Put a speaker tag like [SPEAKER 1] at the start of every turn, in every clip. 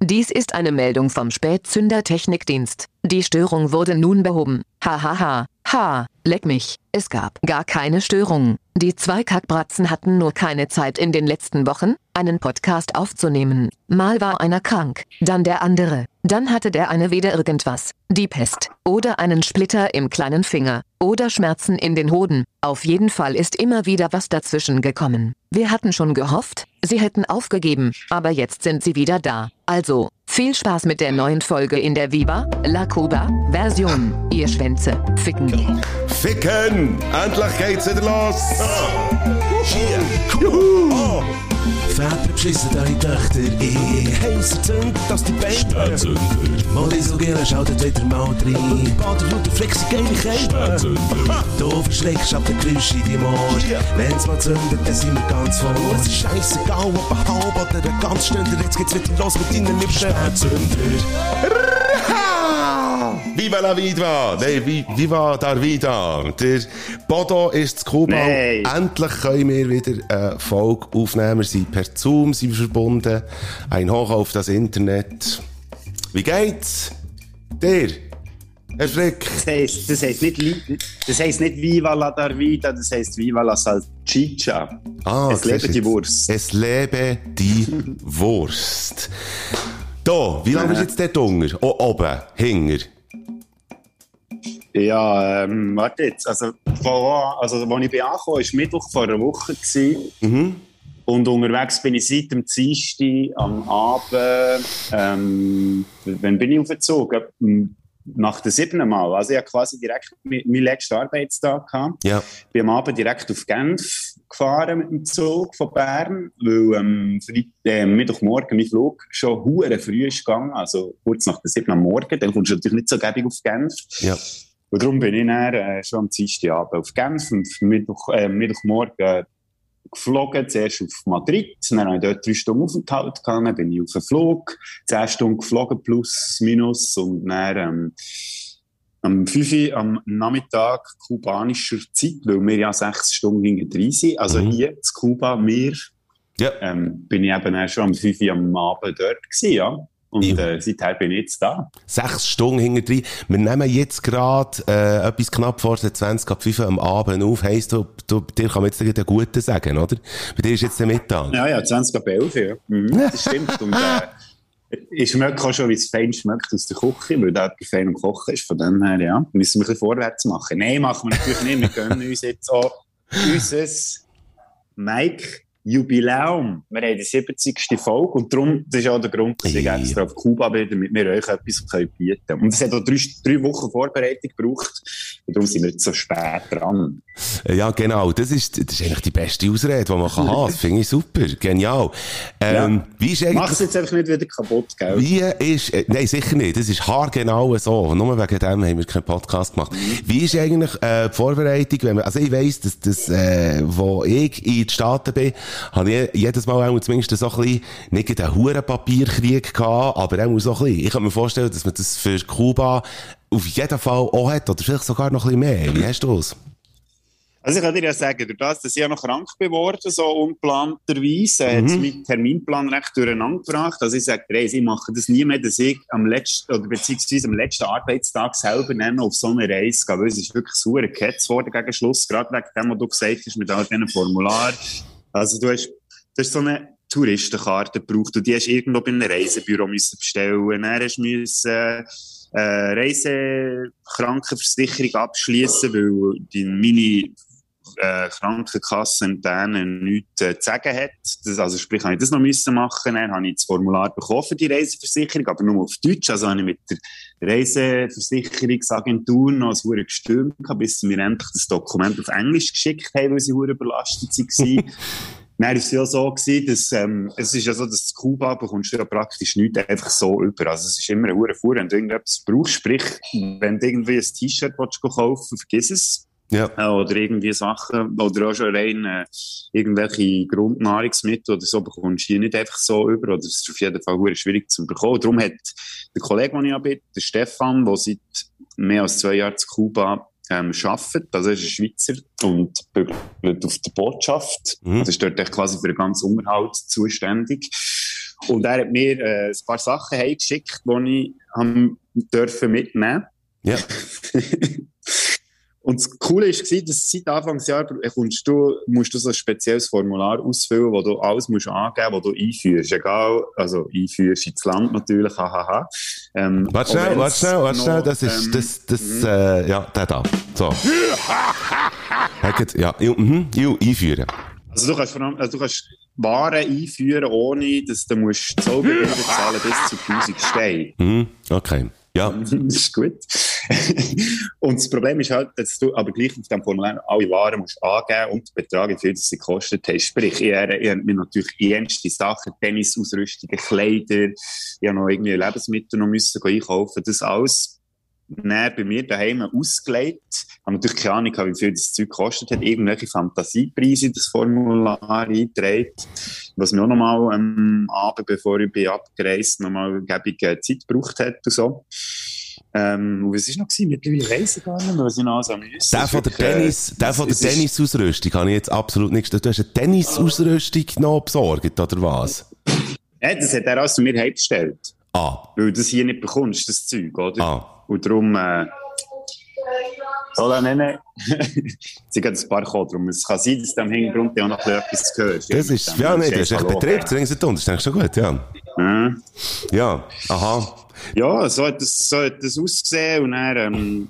[SPEAKER 1] Dies ist eine Meldung vom Spätzünder-Technikdienst. Die Störung wurde nun behoben. Hahaha. Ha, ha. ha, leck mich. Es gab gar keine Störung. Die zwei Kackbratzen hatten nur keine Zeit in den letzten Wochen, einen Podcast aufzunehmen. Mal war einer krank, dann der andere, dann hatte der eine wieder irgendwas, die Pest, oder einen Splitter im kleinen Finger, oder Schmerzen in den Hoden. Auf jeden Fall ist immer wieder was dazwischen gekommen. Wir hatten schon gehofft, sie hätten aufgegeben, aber jetzt sind sie wieder da. Also, viel Spaß mit der neuen Folge in der Viva La Cuba Version. Ihr Schwänze, ficken.
[SPEAKER 2] Ficken! Endlich geht's wieder los!
[SPEAKER 3] Hier, Juhu! Väter beschissen eure Töchter in heißer Zünd, dass die Beine
[SPEAKER 4] Spätzünder,
[SPEAKER 3] Modi so gerne schaltet wieder mal rein. Bader flexi geile Kälte
[SPEAKER 4] Spätzünder,
[SPEAKER 3] Du verschreckst ab der Geräusche in die Ohr. Wenn's mal zündet, dann sind wir ganz vor Es ist scheissegal, ob ein halb oder ein ganz Stunde Jetzt geht's wieder los mit deinen Liebsten.
[SPEAKER 4] Spätzünder.
[SPEAKER 2] Viva la Vida! Nein, vi, Viva dar Vida! Der Bodo ist zu Kuba.
[SPEAKER 5] Nein.
[SPEAKER 2] Endlich können wir wieder eine Folge aufnehmen. Wir sind per Zoom sind verbunden. Ein Hoch auf das Internet. Wie geht's? Dir? Herr Frick?
[SPEAKER 5] Das heisst, das heisst nicht, das heisst nicht Viva la Darvida, das heisst Viva la Salchicha.
[SPEAKER 2] Ah,
[SPEAKER 5] es lebe die Wurst.
[SPEAKER 2] Es lebe die Wurst. Da, wie lange bist du jetzt dort unter? Oh, oben, hinger.
[SPEAKER 5] Ja, ähm, warte jetzt. Also, vor, also, als ich bin angekommen, war Mittwoch vor einer Woche. Gewesen.
[SPEAKER 2] Mhm.
[SPEAKER 5] Und unterwegs bin ich seit dem Dienstag am Abend, ähm, wann bin ich aufgezogen? Nach dem siebten Mal. Also, ich hatte quasi direkt meinen letzten Arbeitstag gehabt.
[SPEAKER 2] Ja.
[SPEAKER 5] bin am Abend direkt auf Genf gefahren mit dem Zug von Bern, weil ähm, Freit- äh, Mittwochmorgen mein Flug schon hure früh ist gegangen, also kurz nach der 7 am Morgen. Dann kommst du natürlich nicht so gäbig auf Genf.
[SPEAKER 2] Ja.
[SPEAKER 5] Und darum bin ich dann, äh, schon am Dienstagabend auf Genf und Mittwoch, äh, Mittwochmorgen äh, geflogen, zuerst auf Madrid, dann habe ich dort drei Stunden Aufenthalt gehabt, dann bin ich auf den Flug, zehn Stunden geflogen, plus, minus, und dann, ähm, am 5 Uhr am Nachmittag kubanischer Zeit, weil wir ja sechs Stunden hinten drin sind, also
[SPEAKER 2] Mhm.
[SPEAKER 5] hier in Kuba, mir,
[SPEAKER 2] Ja.
[SPEAKER 5] ähm, bin ich eben schon am 5 Uhr am Abend dort gewesen, ja. Und
[SPEAKER 2] Ja.
[SPEAKER 5] äh, seither bin ich jetzt da.
[SPEAKER 2] Sechs Stunden hinter drin. Wir nehmen jetzt gerade äh, etwas knapp vor der 20 ab 5 am Abend auf. Heisst, du, du, dir kann man jetzt einen guten sagen, oder? Bei dir ist jetzt der Mittag.
[SPEAKER 5] Ja, ja, 20 ab 11, ja. Mhm, das stimmt. Und äh, ich schmecke auch schon, wie es fein schmeckt aus der Küche, weil da fein am Kochen ist. Von dem her, ja, müssen wir ein bisschen vorwärts machen. Nein, machen wir natürlich nicht. Wir gönnen uns jetzt auch unser Mike Jubiläum. Wir haben die 70. Folge und darum, das ist auch der Grund, dass ich
[SPEAKER 2] Ja.
[SPEAKER 5] extra auf Kuba bin, damit wir euch etwas können bieten können. Und es hat auch drei, drei Wochen Vorbereitung gebraucht und darum sind wir jetzt so spät dran.
[SPEAKER 2] Äh, Ja, genau. Das ist, das ist eigentlich die beste Ausrede, die man kann haben. Das finde ich super. Genial. Ähm,
[SPEAKER 5] Ja.
[SPEAKER 2] Wie ist
[SPEAKER 5] Mach es jetzt einfach nicht wieder kaputt, gell?
[SPEAKER 2] wie ist, äh, nein, sicher nicht. Das ist haargenau so. Nur wegen dem haben wir keinen Podcast gemacht. Wie ist eigentlich, äh, die Vorbereitung, wenn man, also ich weiss, dass, dass, äh, wo ich in den Staaten bin, habe ich jedes Mal auch zumindest so ein bisschen, nicht einen huren Papierkrieg gehabt, aber auch so ein bisschen. Ich kann mir vorstellen, dass man das für Kuba auf jeden Fall auch hat, oder vielleicht sogar noch ein bisschen mehr. Wie hast du das?
[SPEAKER 5] Also ich kann dir ja sagen, durch das, dass ich ja noch krank geworden so unplanterweise, äh, hat es meinen Terminplan recht durcheinander gebracht. Also ich sage, dir, hey, ich mache das nie mehr, dass ich am letzten, oder beziehungsweise am letzten Arbeitstag selber dann auf so eine Reise gehe, weil es ist wirklich sauer gehetzt worden gegen Schluss, gerade wegen dem, was du gesagt hast, mit all diesen Formularen. Also du hast, du hast so eine Touristenkarte gebraucht und die hast du irgendwo bei einem Reisebüro müssen bestellen. Dann hast du müssen, äh, Reisekrankenversicherung abschließen, weil die, meine äh, Krankenkasse denen nichts äh, zu sagen hat. Das, also sprich, habe ich das noch müssen machen. Dann habe ich das Formular bekommen für die Reiseversicherung, aber nur auf Deutsch. Also habe ich mit der Reiseversicherungsagentur noch gestürmt, gehabt, bis sie mir endlich das Dokument auf Englisch geschickt haben, weil sie überlastet waren. Dann war es ja so, gewesen, dass, ähm, es ist ja so, dass Kuba bekommst du ja praktisch nichts einfach so über. Also es ist immer eine hure Fuhr, wenn du irgendetwas brauchst. Sprich, wenn du irgendwie ein T-Shirt kaufen willst, vergiss es.
[SPEAKER 2] Ja.
[SPEAKER 5] Äh, Oder irgendwie Sachen, oder auch schon rein äh, irgendwelche Grundnahrungsmittel oder so bekommst du hier nicht einfach so über. Oder es ist auf jeden Fall schwierig zu bekommen. Darum hat der Kollege, den ich bin, der Stefan, der seit mehr als zwei Jahren zu Kuba ähm, arbeitet, also er ist ein Schweizer und bügelt auf der Botschaft.
[SPEAKER 2] Mhm.
[SPEAKER 5] Also ist dort quasi für den ganzen Unterhalt zuständig. Und er hat mir äh, ein paar Sachen heimgeschickt, die ich haben dürfen mitnehmen
[SPEAKER 2] Ja.
[SPEAKER 5] Und das Coole war, dass seit Anfangsjahr kommst du, musst du so ein spezielles Formular ausfüllen, wo du alles musst angeben musst, was du einführst. Egal, also einführst ins Land natürlich, hahaha. Ähm,
[SPEAKER 2] Warte schnell, warte schnell, warte schnell, das ist,
[SPEAKER 5] ähm,
[SPEAKER 2] das, das, äh, ja, der da. So. ja, ja, mhm, einführen.
[SPEAKER 5] Also du kannst, vor allem, also du kannst Waren einführen, ohne dass du musst Zollgebühren zahlen bis zu 1000 Steine.
[SPEAKER 2] Mhm, okay. Ja.
[SPEAKER 5] das ist gut. und das Problem ist halt, dass du aber gleich auf dem Formular alle Waren musst angeben und Betrag, wie viel sie gekostet haben. Sprich, ich ich habe mir natürlich ernste Sachen, Tennisausrüstungen, Kleider, ich habe noch irgendwie Lebensmittel noch müssen einkaufen, das alles näher bei mir daheim ausgelegt. Ich habe natürlich keine Ahnung, wie viel das Zeug gekostet hat. Irgendwelche Fantasiepreise in das Formular eingetragen. Was mir auch nochmal am Abend, bevor ich bin abgereist, nochmal gebige Zeit gebraucht hat und so. Ähm, und was war noch? Gewesen? Mittlerweile weiss ich gar nicht mehr, was ich noch so müssen.
[SPEAKER 2] Der von der
[SPEAKER 5] Wirklich, äh,
[SPEAKER 2] Tennis, der von der Tennisausrüstung habe ich jetzt absolut nichts. Du hast eine Tennisausrüstung noch besorgt, oder was?
[SPEAKER 5] Ja, das hat er also mir heimgestellt.
[SPEAKER 2] Ah,
[SPEAKER 5] Weil du das hier nicht bekommst, das Zeug, oder?
[SPEAKER 2] ah.
[SPEAKER 5] Und darum, äh, soll er nennen? Sie gehen ein paar kommen, darum. Es kann sein, dass du im Hintergrund auch noch etwas hörst.
[SPEAKER 2] Das ist, ja, nicht, das ist echt Betrieb, das ist eigentlich schon gut, ja.
[SPEAKER 5] Ja.
[SPEAKER 2] Ja, aha.
[SPEAKER 5] Ja, so hat das, so hat das ausgesehen und dann, ähm,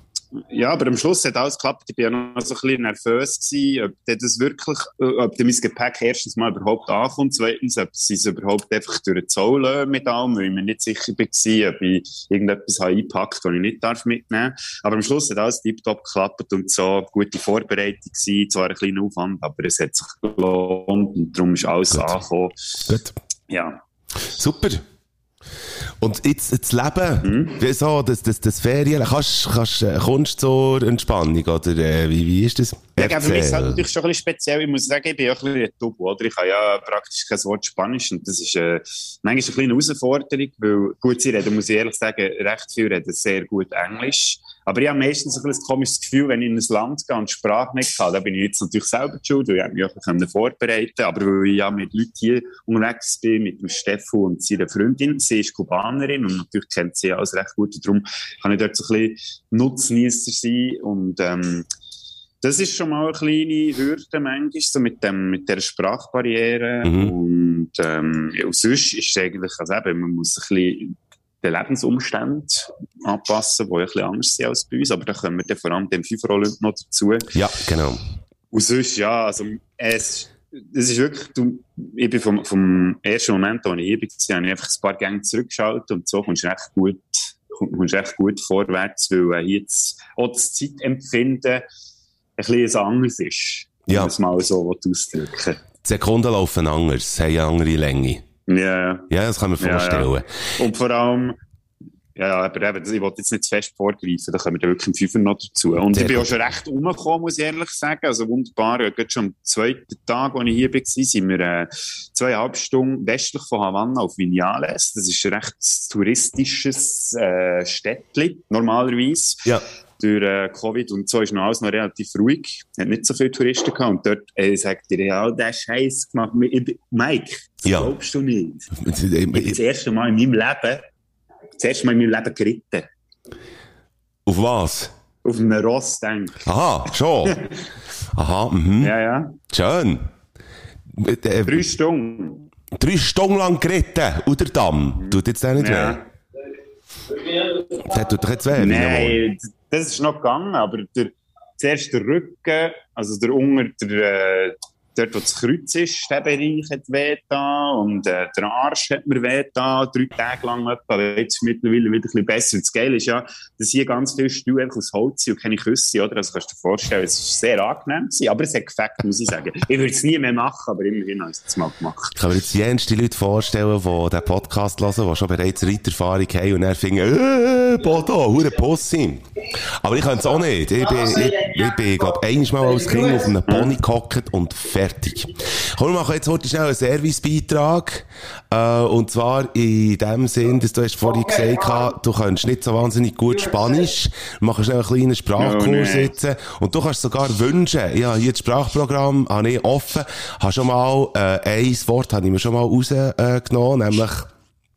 [SPEAKER 5] ja, aber am Schluss hat alles geklappt. Ich war ja noch so ein bisschen nervös gewesen, ob das wirklich, ob mein Gepäck erstens mal überhaupt ankommt, zweitens, ob sie es überhaupt einfach durch den Zoll lassen mit allem, weil ich mir nicht sicher war, ob ich irgendetwas habe eingepackt, das ich nicht darf mitnehmen darf. Aber am Schluss hat alles tiptop geklappt und so, gute Vorbereitung gewesen, zwar ein kleiner Aufwand, aber es hat sich gelohnt und darum ist alles
[SPEAKER 2] Gut.
[SPEAKER 5] angekommen.
[SPEAKER 2] Gut.
[SPEAKER 5] Ja.
[SPEAKER 2] Super. Und jetzt das Leben, wie so, das, das, das Ferien, kannst, kannst, äh, kommst du zur Entspannung, oder äh, wie, wie ist das?
[SPEAKER 5] Ja, für mich ist es halt natürlich schon ein bisschen speziell. Ich muss sagen, ich bin ja ein bisschen ein Tubu, oder? Ich kann ja praktisch kein Wort Spanisch und das ist äh, manchmal eine kleine Herausforderung, weil gut, sie reden, muss ich ehrlich sagen, recht viel reden sehr gut Englisch. Aber ich habe meistens ein, ein komisches Gefühl, wenn ich in ein Land gehe und Sprache nicht kann. Da bin ich jetzt natürlich selber schuld, weil ich mich auch vorbereiten Aber weil ich ja mit Leuten hier unterwegs bin, mit dem Steffu und seiner Freundin, sie ist Kubanerin und natürlich kennt sie alles recht gut. Und darum kann ich dort so ein bisschen Nutznießer sein und ähm, das ist schon mal eine kleine Hürde manchmal, so mit, dem, mit der Sprachbarriere.
[SPEAKER 2] Mhm.
[SPEAKER 5] Und, ähm, ja, und sonst ist es eigentlich, also eben, man muss ein bisschen den Lebensumständen anpassen, die ein bisschen anders sind als bei uns. Aber da kommen wir dann vor allem dem FIFA-Olymp noch dazu.
[SPEAKER 2] Ja, genau.
[SPEAKER 5] Und sonst, ja, also, es, es ist wirklich, du, ich bin vom, vom ersten Moment, als ich hier war, habe ich einfach ein paar Gänge zurückgeschaltet und so kommst du recht gut, kommst recht gut vorwärts, weil äh, hier jetzt auch das Zeitempfinden ein bisschen anders ist.
[SPEAKER 2] Ja.
[SPEAKER 5] Um es mal so ausdrücken.
[SPEAKER 2] Die Sekunden laufen anders, haben eine andere Länge.
[SPEAKER 5] Ja,
[SPEAKER 2] Ja, das kann man
[SPEAKER 5] Ja, ja.
[SPEAKER 2] vorstellen.
[SPEAKER 5] und vor allem, ja, aber eben, ich wollte jetzt nicht zu fest vorgreifen, da kommen wir wirklich im Fünfer noch dazu. Und
[SPEAKER 2] Sehr
[SPEAKER 5] ich bin
[SPEAKER 2] gut.
[SPEAKER 5] auch schon recht umgekommen, muss ich ehrlich sagen. Also wunderbar, ja, gerade schon am zweiten Tag, als ich hier war, sind wir äh, zweieinhalb Stunden westlich von Havanna auf Vinales. Das ist ein recht touristisches äh, Städtchen, normalerweise.
[SPEAKER 2] Ja.
[SPEAKER 5] Durch äh, Covid und so ist noch alles noch relativ ruhig. Hat nicht so viele Touristen gehabt. Und dort äh, sagt ihr, ja, der Scheiß gemacht. Mike, das
[SPEAKER 2] Ja.
[SPEAKER 5] glaubst du nicht. Ich das erste Mal in meinem Leben, das erste Mal in meinem Leben geritten.
[SPEAKER 2] Auf was?
[SPEAKER 5] Auf einem Ross, denke ich.
[SPEAKER 2] Aha, schon. Aha, mhm.
[SPEAKER 5] Ja, ja.
[SPEAKER 2] Schön. Äh,
[SPEAKER 5] Drei Stunden.
[SPEAKER 2] drei Stunden lang geritten, und der Damm. Tut jetzt der nicht
[SPEAKER 5] Ja.
[SPEAKER 2] weh? Das tut doch jetzt weh.
[SPEAKER 5] Nein, das ist noch gegangen, aber der, zuerst der Rücken, also der Unger, der, äh, dort, wo das Kreuz ist, der Bereich hat weh da und äh, der Arsch hat mir weh da, drei Tage lang etwa, jetzt mittlerweile wieder ein bisschen besser. Das Geile ist ja, dass hier ganz viele Stühle einfach aus Holz sind und keine Küsse, oder? Also kannst du dir vorstellen, es ist sehr angenehm gewesen, aber es hat gefällt, muss ich sagen. Ich würde es nie mehr machen, aber immerhin habe ich es mal gemacht.
[SPEAKER 2] Ich kann mir jetzt jenste Leute vorstellen, die diesen Podcast hören, die schon bereits Reiterfahrung haben und dann finden, äh, Bodo, hure Pussy. Aber ich kann es auch nicht. Ich bin, ich, Ich bin, glaub, einmal als Kind auf einem Pony gehockt und fertig. Komm, wir machen jetzt heute schnell einen Servicebeitrag. Äh, und zwar in dem Sinn, dass du hast vorhin gesagt, du kannst nicht so wahnsinnig gut Spanisch. Wir machen schnell einen kleinen Sprachkurs
[SPEAKER 5] Oh,
[SPEAKER 2] jetzt. Und du kannst sogar wünschen, ja, hier das Sprachprogramm habe ich offen, habe schon mal, äh, ein Wort habe ich mir schon mal rausgenommen, nämlich,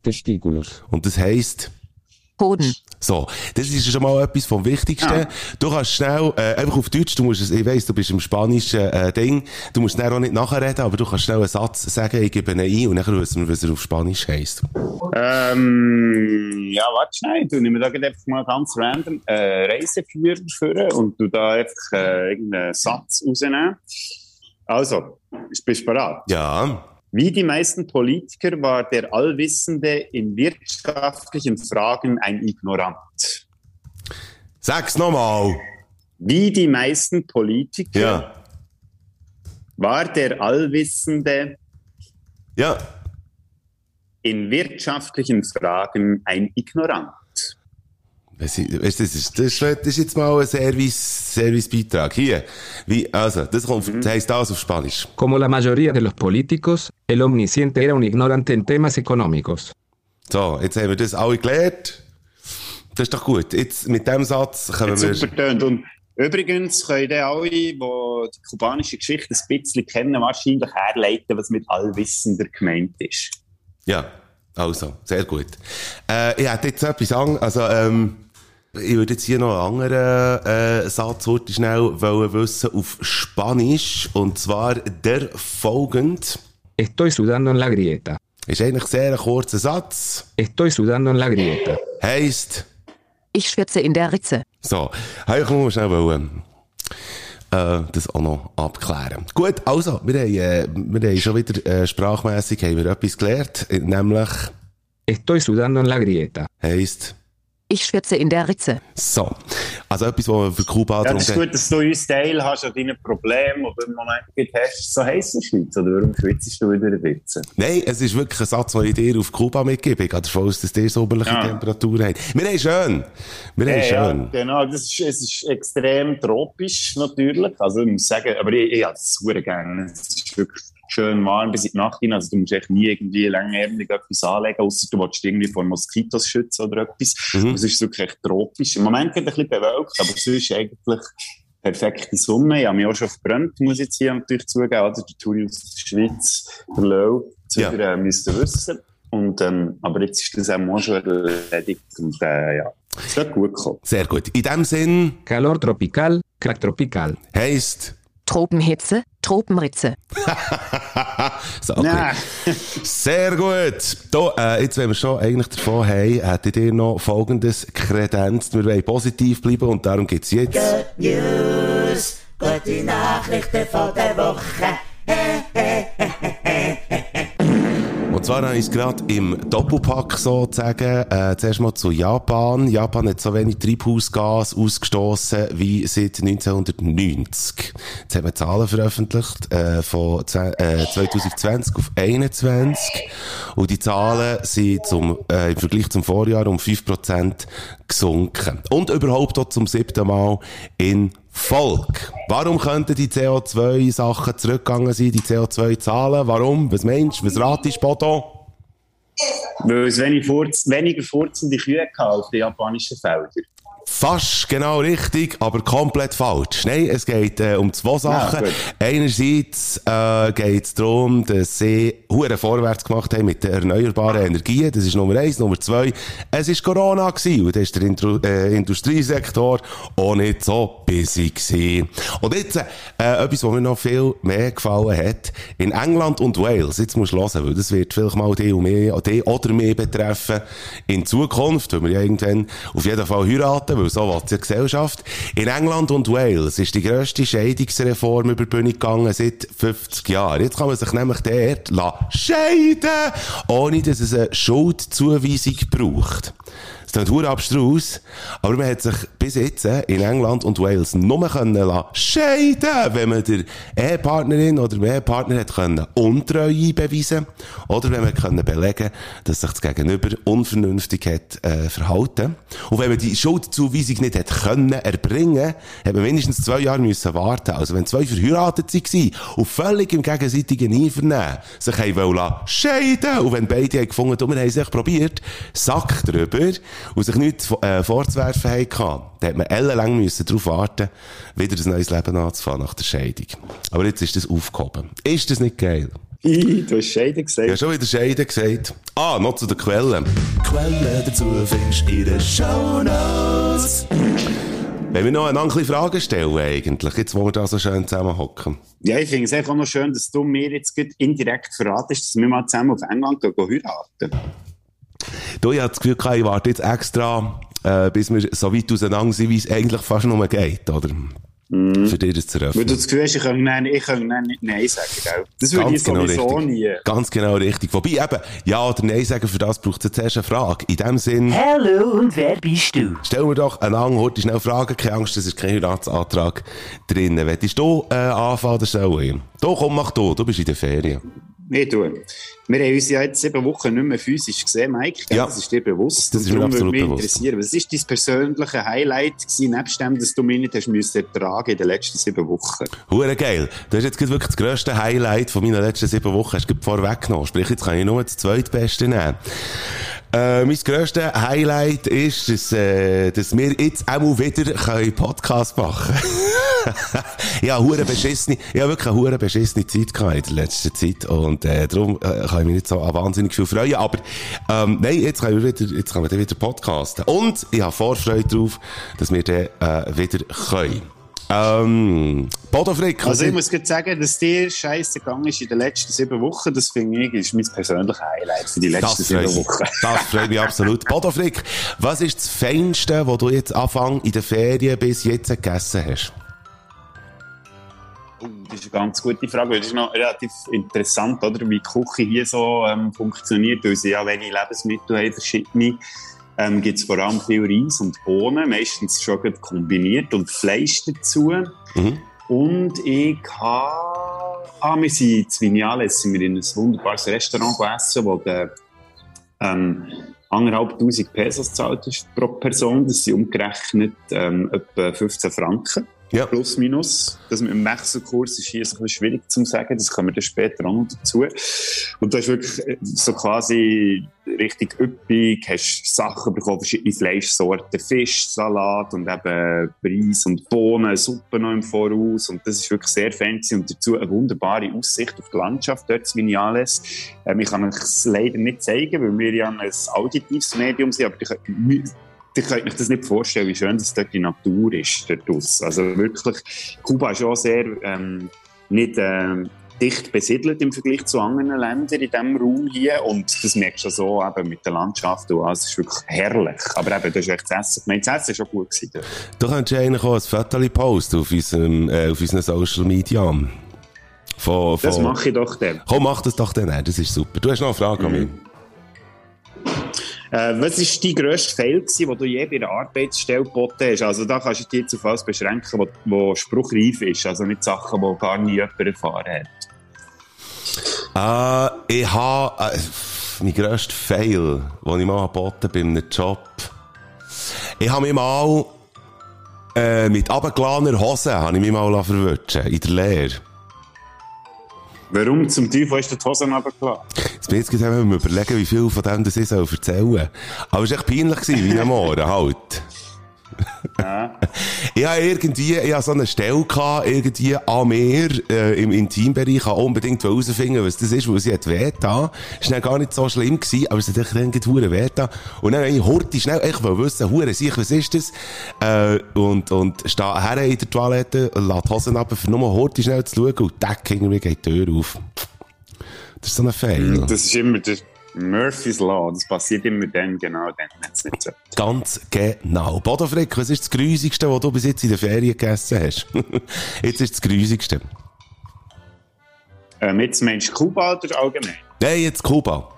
[SPEAKER 6] Testículos.
[SPEAKER 2] und das heisst,
[SPEAKER 1] Hoden,
[SPEAKER 2] so, das ist schon mal etwas vom Wichtigsten. Du kannst schnell, äh, einfach auf Deutsch, du musst ich weiss, du bist im spanischen äh, Ding, du musst dann auch nicht nachreden, aber du kannst schnell einen Satz sagen, ich gebe ihn ein und dann wissen wir, was er auf Spanisch heisst.
[SPEAKER 5] Ähm, ja, warte schnell. Du nimm da einfach mal ganz random äh, Reiseführer führen und du da einfach äh, irgendeinen Satz rausnehmen. Also, bist du bereit?
[SPEAKER 2] Ja.
[SPEAKER 5] Wie die meisten Politiker war der Allwissende in wirtschaftlichen Fragen ein Ignorant.
[SPEAKER 2] Sag's nochmal.
[SPEAKER 5] Wie die meisten Politiker
[SPEAKER 2] Ja.
[SPEAKER 5] war der Allwissende
[SPEAKER 2] Ja.
[SPEAKER 5] in wirtschaftlichen Fragen ein Ignorant.
[SPEAKER 2] Das ist, das ist, das ist, das ist jetzt mal ein Service, Servicebeitrag. Hier. Wie, also, das kommt, das heisst das auf Spanisch.
[SPEAKER 6] Como la mayoría de los políticos, el omnisciente era un ignorante en temas económicos.
[SPEAKER 2] So, jetzt haben wir das alle gelernt. Das ist doch gut. Jetzt, mit dem Satz können
[SPEAKER 5] Hat
[SPEAKER 2] wir,
[SPEAKER 5] super tönt. Und übrigens können dann alle, die die kubanische Geschichte ein bisschen kennen, wahrscheinlich herleiten, was mit Allwissender gemeint ist.
[SPEAKER 2] Ja, also, sehr gut. Äh, ich hätte jetzt etwas an, also, ähm, ich würde jetzt hier noch einen anderen äh, Satz heute schnell wollen wissen auf Spanisch, und zwar der folgend.
[SPEAKER 6] Estoy sudando en la grieta.
[SPEAKER 2] Ist eigentlich sehr ein kurzer Satz.
[SPEAKER 6] Estoy sudando en la grieta.
[SPEAKER 2] Heisst,
[SPEAKER 1] ich schwitze in der Ritze.
[SPEAKER 2] so, hey, ich muss schnell wollen, äh, das auch noch abklären. Gut, also, wir haben, äh, wir haben schon wieder äh, sprachmässig haben wir etwas gelernt, nämlich
[SPEAKER 6] Estoy sudando en la grieta.
[SPEAKER 2] heisst,
[SPEAKER 1] Ich schwitze in der Ritze.
[SPEAKER 2] so. Also etwas, was man für Kuba
[SPEAKER 5] Ja, das ist gut, dass du uns Teil hast an deinen Problemen, die du im Moment hast. So heisst es Schweiz, oder warum schwitzt du wieder ein bisschen?
[SPEAKER 2] Nein, es ist wirklich ein Satz, den ich dir auf Kuba mitgebe. Ich gehe davon aus, dass ihr sommerliche
[SPEAKER 5] Ja.
[SPEAKER 2] Temperaturen habt. Wir haben schön. Wir haben
[SPEAKER 5] Ja, ja,
[SPEAKER 2] schön.
[SPEAKER 5] genau. Das ist, es ist extrem tropisch, natürlich. Also, ich muss sagen, aber ich, ich habe es super gerne. Es ist wirklich schön warm bis in die Nacht hinein. Also, du musst echt nie irgendwie langärmlich etwas anlegen, außer du willst dich irgendwie vor Moskitos schützen oder etwas.
[SPEAKER 2] Mhm.
[SPEAKER 5] Es ist wirklich echt tropisch. Im Moment es ein bisschen bewölkt, aber sonst eigentlich perfekte Sonne. Ich habe mich auch schon verbrannt, muss ich jetzt hier natürlich zugeben. Oder? Der Touri aus der Schweiz, der Lau,
[SPEAKER 2] Ja.
[SPEAKER 5] Zürcher, äh, müsst ihr wissen. Und, ähm, aber jetzt ist das auch schon erledigt. Und äh, ja, es wird gut gekommen.
[SPEAKER 2] Sehr gut. In dem Sinn
[SPEAKER 6] Calor tropical, crack tropical.
[SPEAKER 2] heisst,
[SPEAKER 1] Tropenhitze, Tropenritze.
[SPEAKER 2] so, okay. Sehr gut. Da, äh, jetzt, wenn wir schon eigentlich davon haben, hättet ihr noch folgendes Kredenz. Wir wollen positiv bleiben und darum geht's jetzt.
[SPEAKER 7] News, gute Nachrichten von der Woche.
[SPEAKER 2] Und zwar habe ich es gerade im Doppelpack sozusagen, äh, zuerst mal zu Japan. Japan hat so wenig Treibhausgas ausgestoßen wie seit 1990. Jetzt haben wir Zahlen veröffentlicht, äh, von äh, 2020 auf 21. Und die Zahlen sind zum, äh, im Vergleich zum Vorjahr um 5% gesunken. Und überhaupt auch zum siebten Mal in Volk. Warum könnten die CO2-Sachen zurückgegangen sein, die CO2-Zahlen? Warum? Was meinst du? Was ratest du, Bodo?
[SPEAKER 5] Weil es weniger furzende Kühe auf den japanischen Feldern.
[SPEAKER 2] Fast genau richtig, aber komplett falsch. Nein, es geht äh, um zwei Sachen.
[SPEAKER 5] gut.
[SPEAKER 2] Einerseits äh, geht es darum, dass sie hure vorwärts gemacht haben mit den erneuerbaren Energien. Das ist Nummer eins. Nummer zwei, es ist Corona gewesen und da ist der Indru äh, Industriesektor auch nicht so busy gewesen. Und jetzt äh, etwas, was mir noch viel mehr gefallen hat. In England und Wales, jetzt musst du hören, weil das wird vielleicht mal die, und mehr, die oder mehr betreffen in Zukunft, weil wir ja irgendwann auf jeden Fall heiraten, weil so will die Gesellschaft. In England und Wales ist die grösste Scheidungsreform über die Bühne gegangen seit 50 Jahren. Jetzt kann man sich nämlich dort scheiden, ohne dass es eine Schuldzuweisung braucht. Es klingt hure abstrus, aber man hat sich bis jetzt äh, in England und Wales nur können lassen scheiden, wenn man der Ehepartnerin oder dem Ehepartner hat können Untreue beweisen oder wenn man können belegen, dass sich das Gegenüber unvernünftig hat äh, verhalten. Und wenn man die Schuldzuweisung nicht hat können erbringen, hat man mindestens zwei Jahre müssen warten. Also wenn zwei verheiratet waren und völlig im gegenseitigen Einvernehmen sich haben wollen scheiden und wenn beide haben gefunden, und wir haben sich probiert, Sack drüber und sich nichts äh, vorzuwerfen haben, dann hat man ellenlang müssen darauf warten, wieder ein neues Leben anzufangen nach der Scheidung. Aber jetzt ist das aufgehoben. Ist das nicht geil?
[SPEAKER 5] Du hast Scheiden gesagt.
[SPEAKER 2] Ja, schon wieder Scheiden gesagt. Ah, noch zu den Quellen.
[SPEAKER 3] Quellen dazu findest du in den Shownotes.
[SPEAKER 2] Wenn wir noch eine andere Frage stellen, eigentlich, jetzt, wo wir da so schön zusammenhocken.
[SPEAKER 5] Ja, ich finde es einfach auch noch schön, dass du mir jetzt indirekt verratest, dass wir mal zusammen auf England gehen, gehen heiraten.
[SPEAKER 2] Du, ich habe das Gefühl, gehabt, ich warte jetzt extra, äh, bis wir so weit auseinander sind, wie es eigentlich fast nur geht, oder? Für dich das zu
[SPEAKER 5] Weil
[SPEAKER 2] eröffnen.
[SPEAKER 5] du das Gefühl hast, ich kann nein, ich kann nein, nicht Nein sagen, gell? Das würde ich sowieso
[SPEAKER 2] richtig.
[SPEAKER 5] nie.
[SPEAKER 2] Ganz genau richtig. Wobei eben, ja oder nein sagen, für das braucht es jetzt erst eine Frage. In dem Sinn,
[SPEAKER 7] Hallo und wer bist du?
[SPEAKER 2] stellen wir doch eine lange, heute schnell Fragen. Keine Angst, es ist kein Heiratsantrag drin. Willst du äh, anfangen oder soll ich? Du, komm, mach du. Du bist in der Ferien.
[SPEAKER 5] Nee, du. Wir haben uns ja jetzt sieben Wochen nicht mehr physisch gesehen, Mike.
[SPEAKER 2] Ja.
[SPEAKER 5] Das ist dir bewusst.
[SPEAKER 2] Das ist mir absolut
[SPEAKER 5] mich
[SPEAKER 2] bewusst.
[SPEAKER 5] interessieren, was ist dein persönliche Highlight gewesen, nebst dem, dass du mich nicht hast müssen ertragen in den letzten sieben Wochen?
[SPEAKER 2] Hure geil. Du hast jetzt wirklich das grösste Highlight von meinen letzten sieben Wochen hast du gerade vorweggenommen. Sprich, jetzt kann ich nur das zweitbeste nehmen. Äh, mein grösstes Highlight ist, dass, äh, dass wir jetzt auch wieder können Podcast machen Ja, hure beschissene, habe wirklich eine hure beschissene Zeit gehabt in der letzten Zeit und äh, darum äh, kann ich mich nicht so an wahnsinnig viel freuen, aber ähm, nein, jetzt können wir wieder, jetzt können wir wieder podcasten und ich habe Vorfreude darauf, dass wir dann äh, wieder können. Ähm, Bodo Frick,
[SPEAKER 5] Also, ich muss gerade sagen, dass dir scheiße gegangen ist in den letzten sieben Wochen. Das finde ich, ist mein persönliches Highlight für die letzten
[SPEAKER 2] Das
[SPEAKER 5] sieben. Wochen.
[SPEAKER 2] das freut mich absolut. Bodo Frick, was ist das Feinste, was du jetzt Anfang in der Ferien bis jetzt gegessen hast?
[SPEAKER 5] Oh, Das ist eine ganz gute Frage. Das ist noch relativ interessant, oder? wie die Küche hier so ähm, funktioniert. Weil sie ja wenig Lebensmittel haben, verschiedene. Ähm, gibt es vor allem viel Reis und Bohnen, meistens schon gut kombiniert und Fleisch dazu.
[SPEAKER 2] Mhm.
[SPEAKER 5] Und ich habe... Ah, wir sind in Vinales, sind wir in ein wunderbares Restaurant gegessen, wo der ähm, anderthalb Tausend Pesos gezahlt ist pro Person. Das sind umgerechnet ähm, etwa 15 Franken.
[SPEAKER 2] Ja.
[SPEAKER 5] Plus, minus. Das mit dem Wechselkurs ist hier ein bisschen schwierig zu sagen. Das kommen wir dann später auch noch dazu. Und du hast wirklich äh, so quasi richtig üppig, hast Sachen bekommen, verschiedene Fleischsorten, Fisch, Salat und eben Reis und Bohnen, Suppe noch im Voraus. Und das ist wirklich sehr fancy und dazu eine wunderbare Aussicht auf die Landschaft dort in Vinales. Ähm, ich kann euch es leider nicht zeigen, weil wir ja ein auditives Medium sind, aber ich, ihr könnt euch das nicht vorstellen, wie schön das dort die Natur ist, dort. Also wirklich, Kuba ist schon sehr ähm, nicht ähm, dicht besiedelt im Vergleich zu anderen Ländern in diesem Raum hier und das merkst du so eben mit der Landschaft und alles, es ist wirklich herrlich. Aber eben, das ist echt das Essen. Ich das Essen war schon gut. Gewesen.
[SPEAKER 2] Du könntest eigentlich auch ein Foto posten auf unserem, äh, auf unseren Social Media. Von, von,
[SPEAKER 5] Das mache ich doch dann.
[SPEAKER 2] Komm, mach das doch dann, das ist super. Du hast noch eine Frage an mich.
[SPEAKER 5] Äh, was war dein Fail, gewesen, den du je bei einer Arbeitsstelle geboten hast? Also da kannst du dich jetzt auf alles beschränken, wo, wo spruchreif ist. Also nicht Sachen, die gar nie jemand erfahren hat.
[SPEAKER 2] Äh, ich habe, äh, mein grösster Fail, den ich mal geboten bei einem Job. Ich habe mich mal, äh, mit abgeladener Hose, habe ich mich mal verwirrt in der Lehre.
[SPEAKER 5] Warum zum Teufel du die Hosen runtergelassen?
[SPEAKER 2] Jetzt bin ich jetzt gerade am überlegen, wie viel von dem das ich soll erzählen soll. Aber es war echt peinlich, gewesen, wie ein Morgen halt.
[SPEAKER 5] Ja.
[SPEAKER 2] Ich habe irgendwie, ich habe so eine Stelle gehabt, irgendwie an mir, äh, im Intimbereich, ich unbedingt herausfinden, was das ist, weil sie hat weh war dann gar nicht so schlimm gewesen, aber es hat echt irgendwie hure weh da. Und dann habe ich hurti schnell, ich will wissen, hure sich, was ist das? Äh, und, und stehe her in der Toilette, lasse die Hosen ab, für nur hurti schnell zu schauen und tack, irgendwie geht die Tür auf. Das ist so ein Fail.
[SPEAKER 5] Das ist immer der Murphy's Law. Das passiert immer dann, genau dann, wenn es nicht so.
[SPEAKER 2] Ganz genau. Bodo Frick, was ist das Grusigste, was du bis jetzt in der Ferien gegessen hast? jetzt ist das Grusigste.
[SPEAKER 5] Ähm, jetzt meinst du Kuba oder allgemein?
[SPEAKER 2] Nein, jetzt Kuba.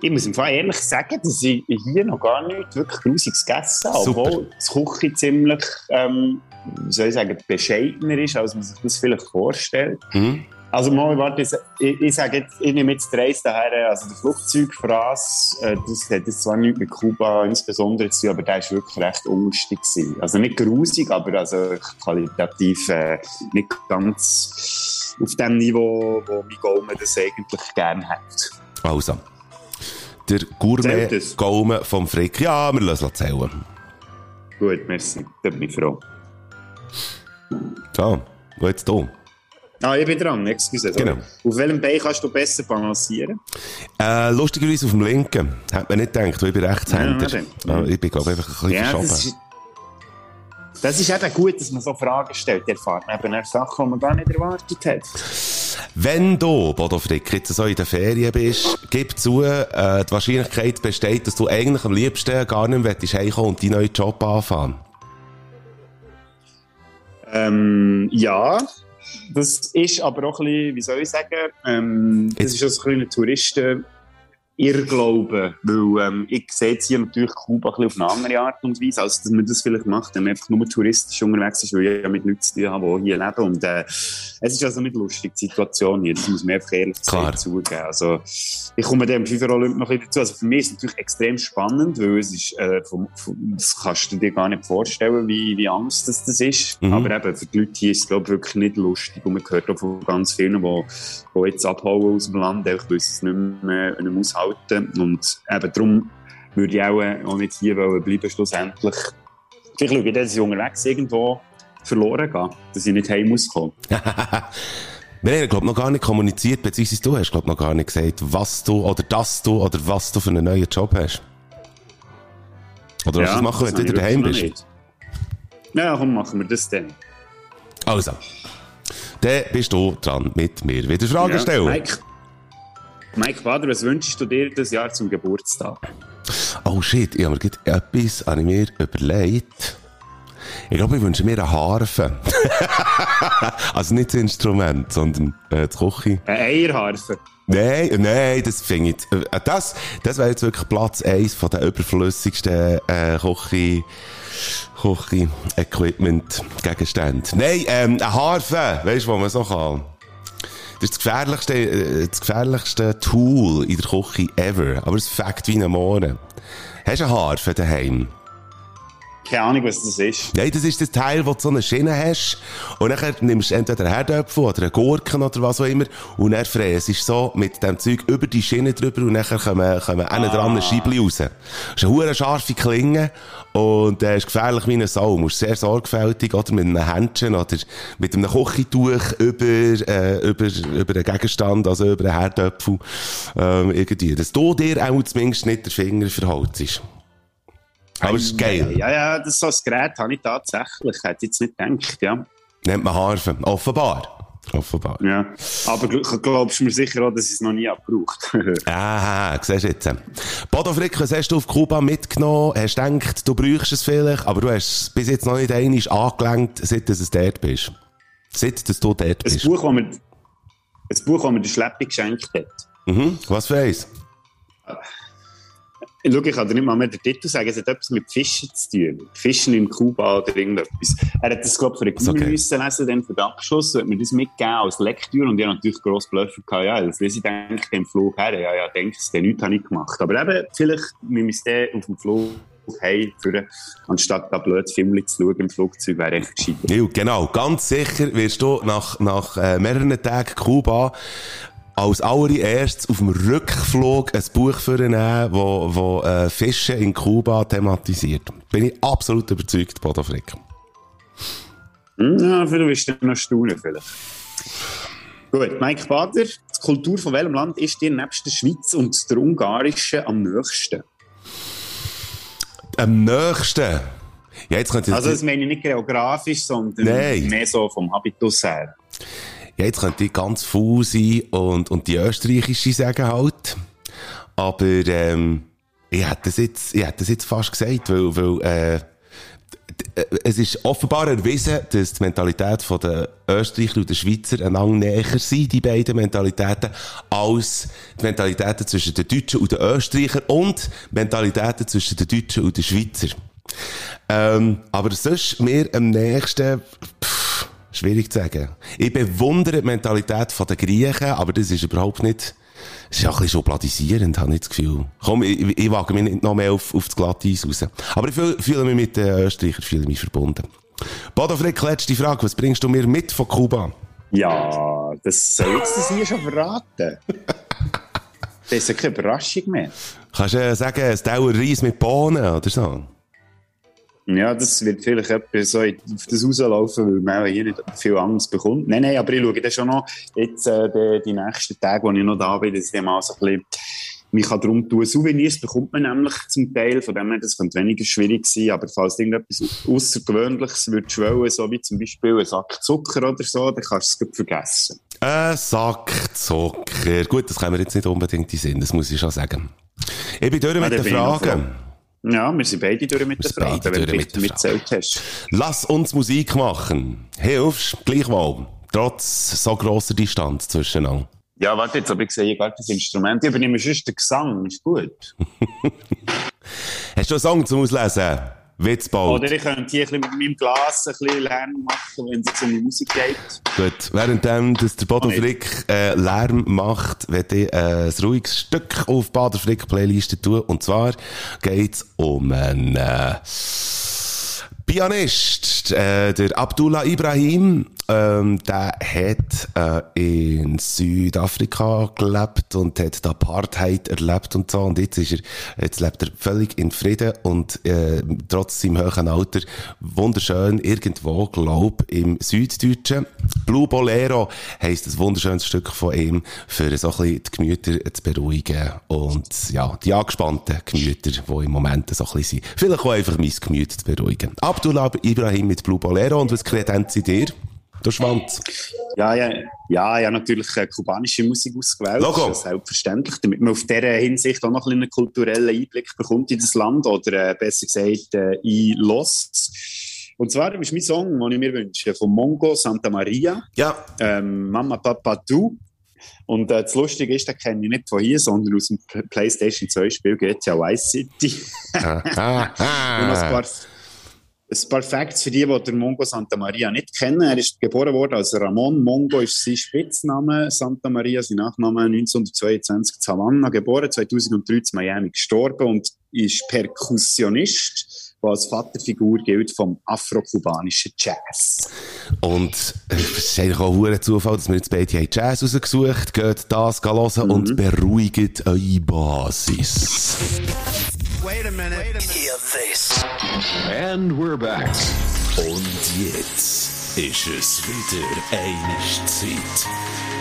[SPEAKER 5] Ich muss im Fall ehrlich sagen, dass ich hier noch gar nicht wirklich Grusiges gegessen habe.
[SPEAKER 2] Super.
[SPEAKER 5] Obwohl das Küche ziemlich, ähm, soll ich sagen, bescheidener ist, als man sich das vielleicht vorstellt.
[SPEAKER 2] Mhm.
[SPEAKER 5] Also mal, warte, ich, ich, sage jetzt, ich nehme jetzt die Reise daher, also der Flugzeugfraß, äh, das hat jetzt zwar nichts mit Kuba insbesondere zu tun, aber der ist wirklich recht ungünstig gewesen. Also nicht grusig, aber also qualitativ äh, nicht ganz auf dem Niveau, wo mein Gaumen das eigentlich gerne hat.
[SPEAKER 2] Also. Der
[SPEAKER 5] Zählt
[SPEAKER 2] Gourmet
[SPEAKER 5] es?
[SPEAKER 2] Gaumen vom Frick. Ja, wir lassen es zählen.
[SPEAKER 5] Gut, merci, da bin ich froh.
[SPEAKER 2] So, wo jetzt du?
[SPEAKER 5] Ah, ich bin dran, excuse.
[SPEAKER 2] Genau.
[SPEAKER 5] Auf welchem Bein kannst du besser balancieren?
[SPEAKER 2] Äh, lustigerweise auf dem linken. Hat man nicht gedacht, weil ich bin Rechtshänder.
[SPEAKER 5] Ja,
[SPEAKER 2] Ja,
[SPEAKER 5] ja.
[SPEAKER 2] ich bin, glaube ich, einfach ein bisschen
[SPEAKER 5] Ja,
[SPEAKER 2] verschoben.
[SPEAKER 5] das ist, das ist eben gut, dass man so Fragen stellt. Der erfahrt man eben Sachen, die man gar nicht erwartet hat.
[SPEAKER 2] Wenn du, Bodo Frick, jetzt so in der Ferien bist, gib zu, äh, die Wahrscheinlichkeit besteht, dass du eigentlich am liebsten gar nicht mehr heimkommen und deinen neuen Job anfangen.
[SPEAKER 5] Ähm, ja, das ist aber auch ein bisschen, wie soll ich sagen, ähm, das ist auch so ein ein Touristen Irrglaube, weil ähm, ich sehe jetzt hier natürlich Kuba ein bisschen auf eine andere Art und Weise, als dass man das vielleicht macht, wenn man einfach nur touristisch unterwegs ist, weil ich ja mit Leuten zu tun habe, die hier leben. Und äh, es ist also nicht lustig, die Situation hier, das muss man einfach ehrlich
[SPEAKER 2] Klar.
[SPEAKER 5] zugeben. Also ich komme dem FIFA Olymp noch ein bisschen dazu, also für mich ist es natürlich extrem spannend, weil es ist, äh, vom, vom, das kannst du dir gar nicht vorstellen, wie, wie Angst das, das ist,
[SPEAKER 2] Mhm.
[SPEAKER 5] aber eben für die Leute hier ist es glaube ich wirklich nicht lustig. Und man hört auch von ganz vielen, die, die jetzt abhauen aus dem Land, einfach weil sie es nicht mehr, nicht mehr aushalten und eben darum würde ich auch, äh, auch nicht hier bleiben schlussendlich. Vielleicht schaue ich, dass ich unterwegs irgendwo verloren gehe, dass ich nicht heim muss kommen.
[SPEAKER 2] Wir haben, glaube noch gar nicht kommuniziert, beziehungsweise du hast, glaube noch gar nicht gesagt, was du, oder dass du, oder was du für einen neuen Job hast. Oder was du machen, wenn du wieder daheim bist.
[SPEAKER 5] nicht. Ja, komm, machen wir das dann.
[SPEAKER 2] Also. Dann bist du dran mit mir. Wieder Fragen
[SPEAKER 5] Ja,
[SPEAKER 2] stellen.
[SPEAKER 5] Mike, Mike Bader, was wünschst du dir das Jahr zum Geburtstag?
[SPEAKER 2] Oh shit, ich habe mir etwas ich mir überlegt. Ich glaube, ich wünsche mir eine Harfe. also nicht das Instrument, sondern äh, die Küche.
[SPEAKER 5] Eine Eierharfe.
[SPEAKER 2] Nein, nein, das finde ich. Äh, das das wäre jetzt wirklich Platz 1 von den überflüssigsten äh, Küche, Küche-Equipment-Gegenständen. Nein, ähm, eine Harfe, weißt du, wo man so kann. Das ist das gefährlichste, äh, das gefährlichste Tool in der Küche ever. Aber es fängt wie ein Mohren. Hast du eine Harfe daheim?
[SPEAKER 5] Keine Ahnung, was das ist.
[SPEAKER 2] Nein, das ist das Teil, wo du so eine Schiene hast. Und dann nimmst du entweder einen Herdöpfel oder einen Gurken oder was auch immer. Und dann fräst du so mit dem Zeug über die Schiene drüber und dann kommen, kommen ah. dran ein Scheibli raus. Das ist eine scharfe Klinge. Und der ist gefährlich wie eine Sau. Du musst sehr sorgfältig, oder mit einem Händchen oder mit einem Küchentuch über, äh, über, über einen Gegenstand, also über einen Herdöpfel, ähm, irgendwie. Dass du dir auch zumindest nicht den Finger verholzt. Aber es ist geil.
[SPEAKER 5] Ja, ja, das so ein Gerät habe ich tatsächlich. Ich hätte jetzt nicht gedacht, ja.
[SPEAKER 2] Nennt man Harfe. Offenbar. Offenbar.
[SPEAKER 5] ja. Aber gl- glaubst du mir sicher auch, dass ich es noch nie habe gebraucht
[SPEAKER 2] Aha, siehst du jetzt. Bodo Frick, was hast du auf Kuba mitgenommen? Hast du gedacht, du bräuchst es vielleicht, aber du hast es bis jetzt noch nicht einmal angelenkt, seit du dort bist. Seit dass du dort
[SPEAKER 5] Ein
[SPEAKER 2] bist.
[SPEAKER 5] Buch, das mir, ein Buch, das mir der Schleppi geschenkt hat.
[SPEAKER 2] Mhm. Was für eins?
[SPEAKER 5] Schau, ich kann dir nicht mal mehr den Titel sagen, es hat etwas mit Fischen zu tun. Fischen in Kuba oder irgendetwas. Er hat das, glaube ich, für den
[SPEAKER 2] Ist okay.
[SPEAKER 5] Müssen lesen, dann für den Abschluss, so hat mir das mitgegeben als Lektüre und ich habe natürlich gross Blöffer gehabt, ja, das lese ich denke ich im Flug her, ja, ja, denke ich, den nichts habe ich gemacht. Aber eben, vielleicht müssen wir es dann auf dem Flug hey, für, anstatt da blöd Film zu schauen im Flugzeug, wäre echt gescheiter.
[SPEAKER 2] Ja, genau. Ganz sicher wirst du nach, nach äh, mehreren Tagen Kuba als allererstes auf dem Rückflug ein Buch vornehmen, wo, wo äh, Fische in Kuba thematisiert. Bin ich absolut überzeugt, Bodo Frick.
[SPEAKER 5] Hm, Ja, vielleicht wirst du noch staunen, vielleicht. Gut, Mike Bader, die Kultur von welchem Land ist dir nebst der Schweiz und der ungarischen am nächsten?
[SPEAKER 2] Am nächsten. Ja, jetzt könnte
[SPEAKER 5] Also das meine ich nicht geografisch, sondern
[SPEAKER 2] Nein.
[SPEAKER 5] mehr so vom Habitus her.
[SPEAKER 2] Ja, jetzt könnte ich ganz faul sein und, und die österreichische sagen halt. Aber, ähm, ich hätte das jetzt, ich hätte das jetzt fast gesagt, weil, weil, äh, äh, es ist offenbar erwiesen, dass die Mentalität der Österreicher und der Schweizer einander näher sind, die beiden Mentalitäten, als die Mentalitäten zwischen den Deutschen und den Österreichern und Mentalitäten zwischen den Deutschen und den Schweizer. Ähm, aber sonst mir am nächsten, pff, schwierig zu sagen. Ich bewundere die Mentalität der Griechen, aber das ist überhaupt nicht, das ist ja ein bisschen schubladisierend, habe ich das Gefühl. Komm, ich, ich wage mich nicht noch mehr auf, auf das Glatteis raus. Aber ich fühle, fühle mich mit den Österreichern fühle mich verbunden. Bodo Frick, letzte Frage. Was bringst du mir mit von Kuba?
[SPEAKER 5] Ja, das soll jetzt das hier schon verraten. das ist ja keine Überraschung mehr.
[SPEAKER 2] Kannst du sagen, es dauert Reis mit Bohnen oder so?
[SPEAKER 5] Ja, das wird vielleicht etwas so auf das rauslaufen, weil man hier nicht viel Angst bekommt. Nein, nein, aber ich schaue dann schon noch jetzt äh, die, die nächsten Tage, wo ich noch da bin, dass ich mal so ein bisschen mich darum tun. Souvenirs bekommt man nämlich zum Teil, von dem her, das könnte weniger schwierig sein, aber falls irgendetwas Außergewöhnliches würdest wollen, so wie zum Beispiel ein Sack Zucker oder so, dann kannst du es vergessen.
[SPEAKER 2] Ein Sack Zucker. Gut, das kann mir jetzt nicht unbedingt in Sinn, das muss ich schon sagen. Ich bin durch mit ja, den Fragen.
[SPEAKER 5] Ja, wir sind beide durch mit der Frage, wenn du mit mitzählt hast.
[SPEAKER 2] Lass uns Musik machen. Hilfst, gleichwohl. Trotz so grosser Distanz zwischeneinander.
[SPEAKER 5] Ja, warte jetzt, aber ich sehe gar das Instrument. Ich übernehme sonst den Gesang, ist gut.
[SPEAKER 2] hast du einen Song zum Auslesen? Witzbold.
[SPEAKER 5] Oder ich könnte hier mit meinem Glas ein bisschen Lärm machen, wenn es um die Musik geht.
[SPEAKER 2] Gut, währenddem, dass der Bodo Frick äh, Lärm macht, werde ich äh, ein ruhiges Stück auf Bader Frick Playliste tun. Und zwar geht es um einen äh, Pianist, äh, der Abdullah Ibrahim, ähm, der hat äh, in Südafrika gelebt und hat Apartheid erlebt und so. Und jetzt ist er, jetzt lebt er völlig in Frieden und äh, trotz seinem hohen Alter wunderschön irgendwo, glaub, im Süddeutschen. Blue Bolero heisst ein wunderschönes Stück von ihm, für so ein bisschen die Gemüter zu beruhigen und ja, die angespannten Gemüter, die im Moment so ein bisschen sind. Vielleicht auch einfach mein Gemüt zu beruhigen. Abdullah Ibrahim mit Blue Bolero und was kredenzt sie dir? Der Schwanz.
[SPEAKER 5] Ja, ja, ja, ja, natürlich äh, kubanische Musik ausgewählt.
[SPEAKER 2] Logo.
[SPEAKER 5] Selbstverständlich, damit man auf dieser Hinsicht auch noch ein einen kulturellen Einblick bekommt in das Land oder äh, besser gesagt äh, in Los. Und zwar ist mein Song, den ich mir wünsche, von Mongo Santa Maria.
[SPEAKER 2] Ja.
[SPEAKER 5] Ähm, Mama Papa Du. Und äh, das Lustige ist, den kenne ich nicht von hier, sondern aus dem PlayStation 2 Spiel GTA Vice City. ah, ah, ah. Ein paar ein paar Facts für die, die den Mongo Santa Maria nicht kennen. Er ist geboren worden als Ramon. Mongo ist sein Spitzname. Santa Maria, sein Nachname 1922 in Havanna geboren, 2003 in Miami gestorben und ist Perkussionist, der als Vaterfigur gilt vom afro-kubanischen Jazz.
[SPEAKER 2] Und es ist eigentlich auch ein Zufall, dass wir jetzt beide Jazz rausgesucht haben. Geht das hören mhm. und beruhigt eure Basis. Wait a minute. Hear this.
[SPEAKER 8] And we're back.
[SPEAKER 3] Und jetzt ist es wieder eine Zeit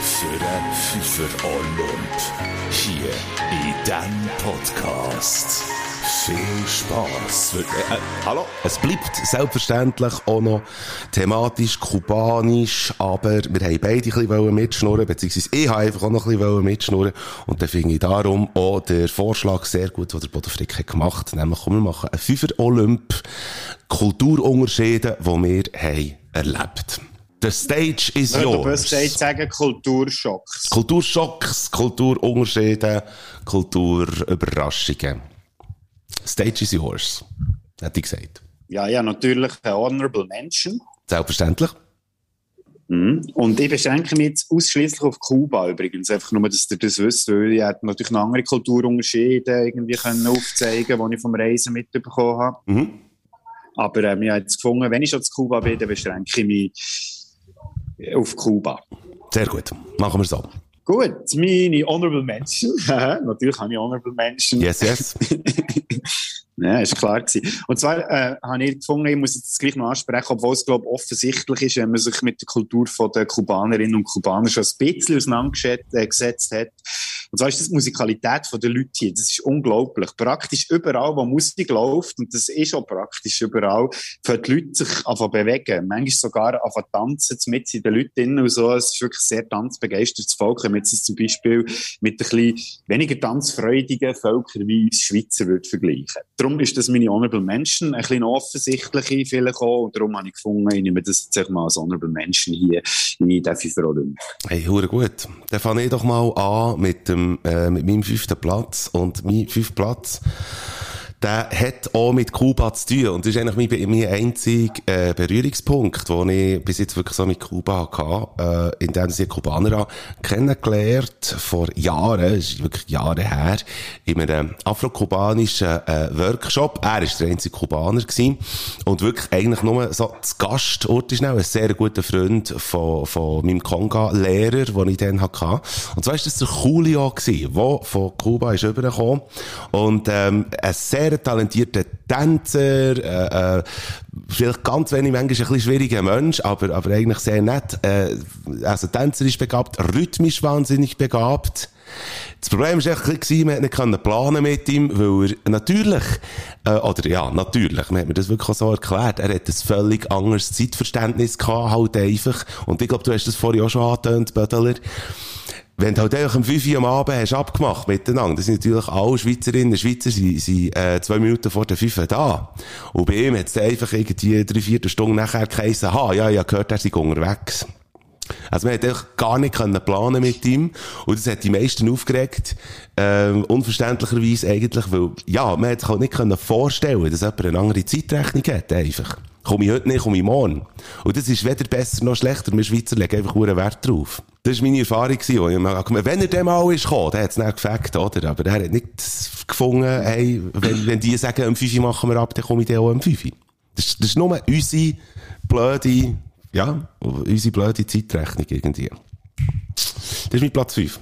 [SPEAKER 3] für ein Pfeffer Olymp. Hier in diesem Podcast. Viel Spaß. Äh,
[SPEAKER 2] äh, hallo? Es bleibt selbstverständlich auch noch thematisch kubanisch, aber wir haben beide ein bisschen mitschnurren, beziehungsweise ich habe einfach auch noch ein bisschen mitschnurren und dann finde ich darum auch den Vorschlag sehr gut, den der Bodo Frick gemacht hat, nämlich komm, wir machen einen Fünfer Olymp Kulturunterschiede, die wir haben erlebt The stage is ja, yours.
[SPEAKER 5] Du musst sagen Kulturschocks.
[SPEAKER 2] Kulturschocks, Kulturunterschiede, Kulturüberraschungen. Stage is yours, hat ich gesagt.
[SPEAKER 5] Ja, ja, natürlich ein Honorable Mention.
[SPEAKER 2] Selbstverständlich.
[SPEAKER 5] Mhm. Und ich beschränke mich jetzt ausschließlich auf Kuba übrigens. Einfach nur, dass ihr das wisst, weil ich natürlich noch andere Kulturunterschiede irgendwie können aufzeigen können, die ich vom Reisen mitbekommen habe. Mhm. Aber ähm, ich habe jetzt gefunden, wenn ich schon zu Kuba bin, dann beschränke ich mich auf Kuba.
[SPEAKER 2] Sehr gut. Machen wir so.
[SPEAKER 5] Gut, meine Honorable Mention. Natürlich habe ich Honorable Mention.
[SPEAKER 2] Yes, yes.
[SPEAKER 5] Ja, ist klar gewesen. Und zwar äh, habe ich gefunden, ich muss jetzt gleich noch ansprechen, obwohl es, glaube ich, offensichtlich ist, wenn man sich mit der Kultur der Kubanerinnen und Kubaner schon ein bisschen auseinandergesetzt hat. Und zwar ist das die Musikalität der Leute hier. Das ist unglaublich. Praktisch überall, wo Musik läuft, und das ist auch praktisch überall, für die Leute sich einfach bewegen. Manchmal sogar einfach tanzen mit in den Leuten und so. Es ist wirklich sehr tanzbegeistertes Volk. Wenn man jetzt zum Beispiel mit ein bisschen weniger tanzfreudigen Völkern wie uns Schweizer würde vergleichen. Darum darum ist das meine Honorable Mention ein bisschen offensichtliche vielleicht auch. Und darum habe ich gefunden, ich nehme das jetzt mal als Honorable Mention hier in den Olymp.
[SPEAKER 2] Hey, hure gut. Dann fange ich doch mal an mit dem, äh, mit meinem fünften Platz. Und mein fünfter Platz, der hat auch mit Kuba zu tun. Und das ist eigentlich mein, mein einziger äh, Berührungspunkt, den ich bis jetzt wirklich so mit Kuba hatte, äh, in dem sie Kubaner kennengelernt, vor Jahren, das ist wirklich Jahre her, in einem afro-kubanischen äh, Workshop. Er war der einzige Kubaner gewesen. Und wirklich eigentlich nur so das Gastort ist ein sehr guter Freund von, von meinem Konga-Lehrer, den ich dann hatte. Und zwar war das der Julio der von Kuba ist rübergekommen. Und ähm, ein sehr sehr talentierter Tänzer, äh, äh, vielleicht ganz wenig, manchmal ein bisschen schwieriger Mensch, aber, aber eigentlich sehr nett. Äh, also Tänzer ist begabt, rhythmisch wahnsinnig begabt. Das Problem war echt, man konnte nicht planen mit ihm, weil er natürlich, äh, oder ja, natürlich, man hat mir das wirklich so erklärt, er hat ein völlig anderes Zeitverständnis gehabt, halt einfach. Und ich glaube, du hast das vorhin auch schon angetönt, Bödeler wenn du halt einfach um 5 Uhr am Abend hast abgemacht miteinander, das sind natürlich alle Schweizerinnen und Schweizer, sind, sind äh, zwei Minuten vor der 5 Uhr da. Und bei ihm hat es einfach irgendwie drei, vier Stunden nachher geheißen, ha, ja, ja, gehört, er sei unterwegs. Also man hätte gar nicht können planen mit ihm und das hat die meisten aufgeregt, äh, unverständlicherweise eigentlich, weil, ja, man hätte sich halt nicht können vorstellen dass jemand eine andere Zeitrechnung hat, einfach. Komme ich heute nicht, komme ich morgen. Und das ist weder besser noch schlechter. Wir Schweizer legen einfach hohen Wert drauf. Das war meine Erfahrung. Gewesen. Wenn er dem mal ist gekommen, dann hat es nicht gefällt, oder? Aber er hat nicht gefunden, hey, wenn, wenn die sagen, um 5 machen wir ab, dann komme ich dann auch um 5 das, das ist nur unsere blöde, ja, unsere blöde Zeitrechnung irgendwie. Das ist mein Platz 5.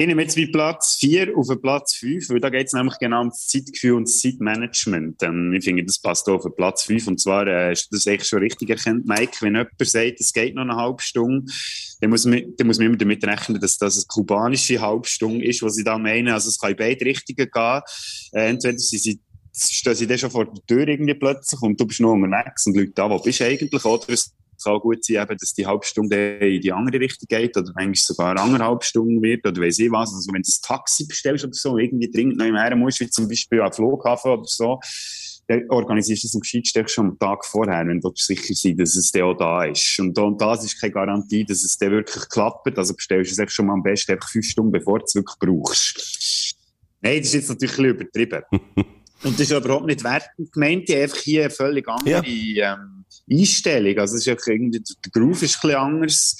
[SPEAKER 5] Ich nehme jetzt wie Platz 4 auf Platz 5, weil da geht es nämlich genau um das Zeitgefühl und das Zeitmanagement. Ähm, ich finde, das passt auch auf Platz 5. Und zwar äh, ist das echt schon richtig erkannt, Mike. Wenn jemand sagt, es geht noch eine halbe Stunde, dann muss man, dann muss man immer damit rechnen, dass das eine kubanische halbe Stunde ist, was sie da meinen. Also es kann in beide Richtungen gehen. Äh, entweder sie, sie stehen sie dann schon vor der Tür irgendwie plötzlich und du bist noch unterwegs und Leute da, wo bist du eigentlich? Oder es kann gut sein, eben, dass die Halbstunde in die andere Richtung geht oder manchmal sogar eine anderthalb Stunden wird oder weiss ich was. Also wenn du ein Taxi bestellst oder so, irgendwie dringend noch mehr musst, wie zum Beispiel am Flughafen oder so, dann organisierst du das am gescheitsten schon am Tag vorher, wenn du sicher sein dass es dann auch da ist. Und, und das ist keine Garantie, dass es dann wirklich klappt. Also bestellst du es schon mal am besten einfach fünf Stunden, bevor du es wirklich brauchst. Nein, das ist jetzt natürlich ein bisschen übertrieben. Und das ist überhaupt nicht wertend gemeint, die einfach hier eine völlig andere ja. ähm, Einstellung. Also es ist einfach irgendwie, der Groove ist ein bisschen anders.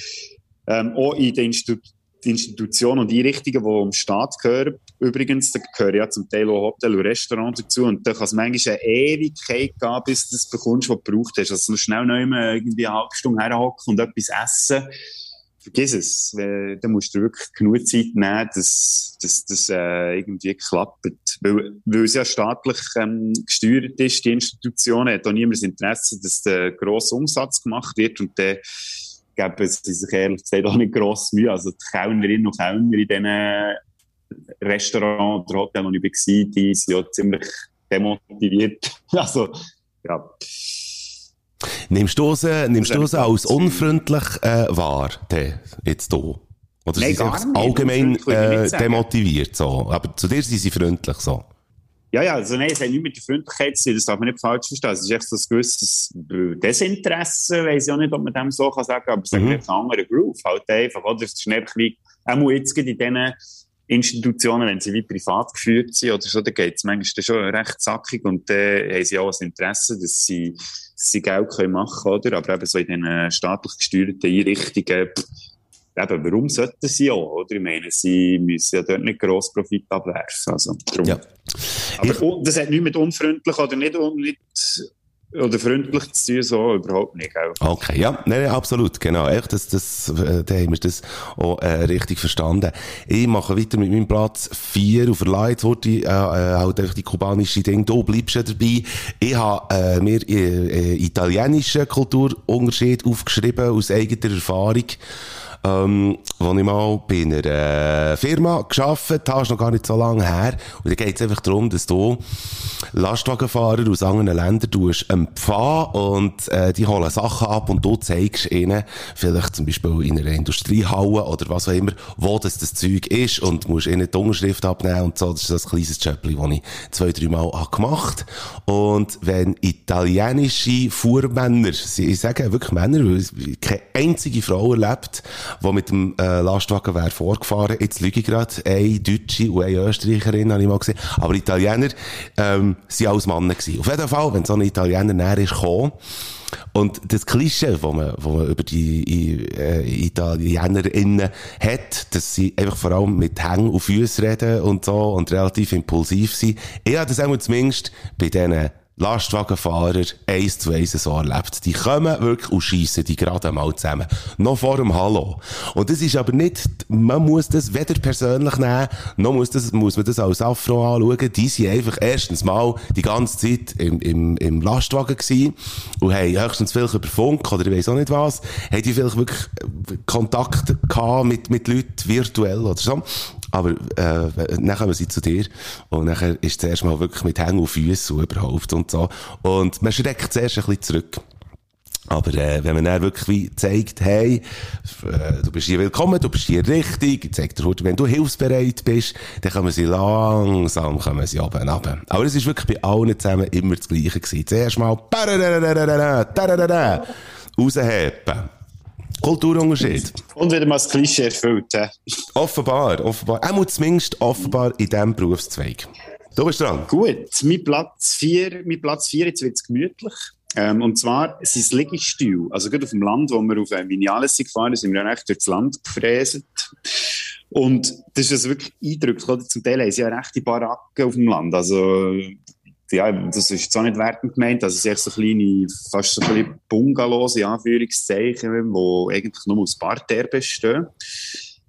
[SPEAKER 5] Ähm, auch in den Institu Institutionen und Einrichtungen, die im Staat gehören. Übrigens, da gehören ja zum Teil auch Hotel und Restaurant dazu. Und da kann es manchmal eine Ewigkeit gehen, bis du das bekommst, was du gebraucht hast. Also schnell noch immer irgendwie eine halbe Stunde herhocken und etwas essen vergiss es. Da musst du wirklich genug Zeit nehmen, dass das äh, irgendwie klappt. Weil, weil es ja staatlich ähm, gesteuert ist, die Institution hat auch niemand das Interesse, dass der grosse Umsatz gemacht wird und dann geben sie sich ehrlich gesagt auch nicht gross Mühe. Also die Kellnerinnen und Kellner in diesen Restaurants oder Hotels, wo ich war, die sind ja ziemlich demotiviert. Also, ja.
[SPEAKER 2] Nimmst du es, nimmst du es als unfreundlich äh, wahr, de, jetzt hier? Oder
[SPEAKER 5] Nein,
[SPEAKER 2] sind sie allgemein äh, demotiviert? So? Aber zu dir sind sie freundlich so?
[SPEAKER 5] Ja, ja, also nein, es hat nicht mit der Freundlichkeit zu tun, das darf man nicht falsch verstehen. Es ist echt so ein gewisses Desinteresse, weiß ich auch nicht, ob man dem so kann sagen kann, aber es ist mhm. ein anderer Groove, halt einfach, oder? Es ist nicht wie, auch jetzt in diesen Institutionen, wenn sie wie privat geführt sind oder so, dann geht es manchmal schon recht zackig und dann äh, haben sie auch ein Interesse, dass sie sie Geld können machen oder? Aber eben so in den staatlich gesteuerten Einrichtungen, eben, warum sollten sie auch, oder? Ich meine, sie müssen ja dort nicht gross Profit abwerfen, also darum. Ja. Aber ich, das hat nichts mit unfreundlich oder nicht, nicht oder freundlich zu tun, so überhaupt nicht. Gell?
[SPEAKER 2] Okay, ja, nein, absolut, genau. Echt, das, das, äh, da haben wir das auch äh, richtig verstanden. Ich mache weiter mit meinem Platz 4 auf der wurde äh, äh, halt einfach die kubanische Ding, du bleibst ja dabei. Ich habe äh, mir äh, äh, italienischen Kulturunterschied aufgeschrieben aus eigener Erfahrung. Ähm, wo ich mal bei einer äh, Firma gearbeitet habe, ist noch gar nicht so lange her. Und da geht es einfach darum, dass du Lastwagenfahrer aus anderen Ländern tust empfangen und äh, die holen Sachen ab und du zeigst ihnen, vielleicht zum Beispiel in einer Industriehalle oder was auch immer, wo das, das Zeug ist und musst ihnen die Unterschrift abnehmen und so. Das ist das kleines Jöppli, das ich zwei, drei Mal gemacht Und wenn italienische Fuhrmänner, ich sage wirklich Männer, weil keine einzige Frau erlebt, die mit dem äh, Lastwagen wäre vorgefahren, jetzt lüge ich gerade, eine Deutsche und eine Österreicherin habe ich mal gesehen, aber Italiener ähm, sind alles Männer gewesen. Auf jeden Fall, wenn so ein Italiener näher ist gekommen, und das Klischee, das man, wo man über die äh, ItalienerInnen hat, dass sie einfach vor allem mit Hängen und Füßen reden und so und relativ impulsiv sind. Ich habe das auch zumindest bei diesen Lastwagenfahrer eins zu eins so erlebt. Die kommen wirklich und schiessen die gerade mal zusammen. Noch vor dem Hallo. Und das ist aber nicht, man muss das weder persönlich nehmen, noch muss, das, muss man das als Afro anschauen. Die sind einfach erstens mal die ganze Zeit im, im, im Lastwagen gewesen und haben höchstens vielleicht über Funk oder ich weiss auch nicht was, haben die vielleicht wirklich Kontakt gehabt mit, mit Leuten virtuell oder so. Aber äh, dann kommen sie zu dir und dann ist zuerst mal wirklich mit Hängen und Füßen überhaupt und so. Und man schreckt zuerst ein bisschen zurück. Aber äh, wenn man dann wirklich wie zeigt, hey, äh, du bist hier willkommen, du bist hier richtig, zeigt der Hut, wenn du hilfsbereit bist, dann kommen sie langsam, kommen sie oben runter. Aber es ist wirklich bei allen zusammen immer das Gleiche gewesen. Zuerst mal rausheben. Kulturunterschied.
[SPEAKER 5] Und wieder mal das Klischee erfüllt. Ja.
[SPEAKER 2] Offenbar, offenbar. Er muss zumindest offenbar in diesem Berufszweig. Du bist dran.
[SPEAKER 5] Gut, mein Platz 4, mein Platz 4, jetzt wird es gemütlich. Ähm, und zwar sind es Liegestühle. Also gerade auf dem Land, wo wir auf ein Vinales gefahren sind, sind wir recht durchs Land gefräset. Und das ist also wirklich eindrücklich. Zum Teil haben sie ja rechte Baracken auf dem Land. Also ja, das ist zwar nicht wertend gemeint, also es sind so kleine, fast so kleine Bungalows, in Anführungszeichen, die eigentlich nur aus Parterre bestehen.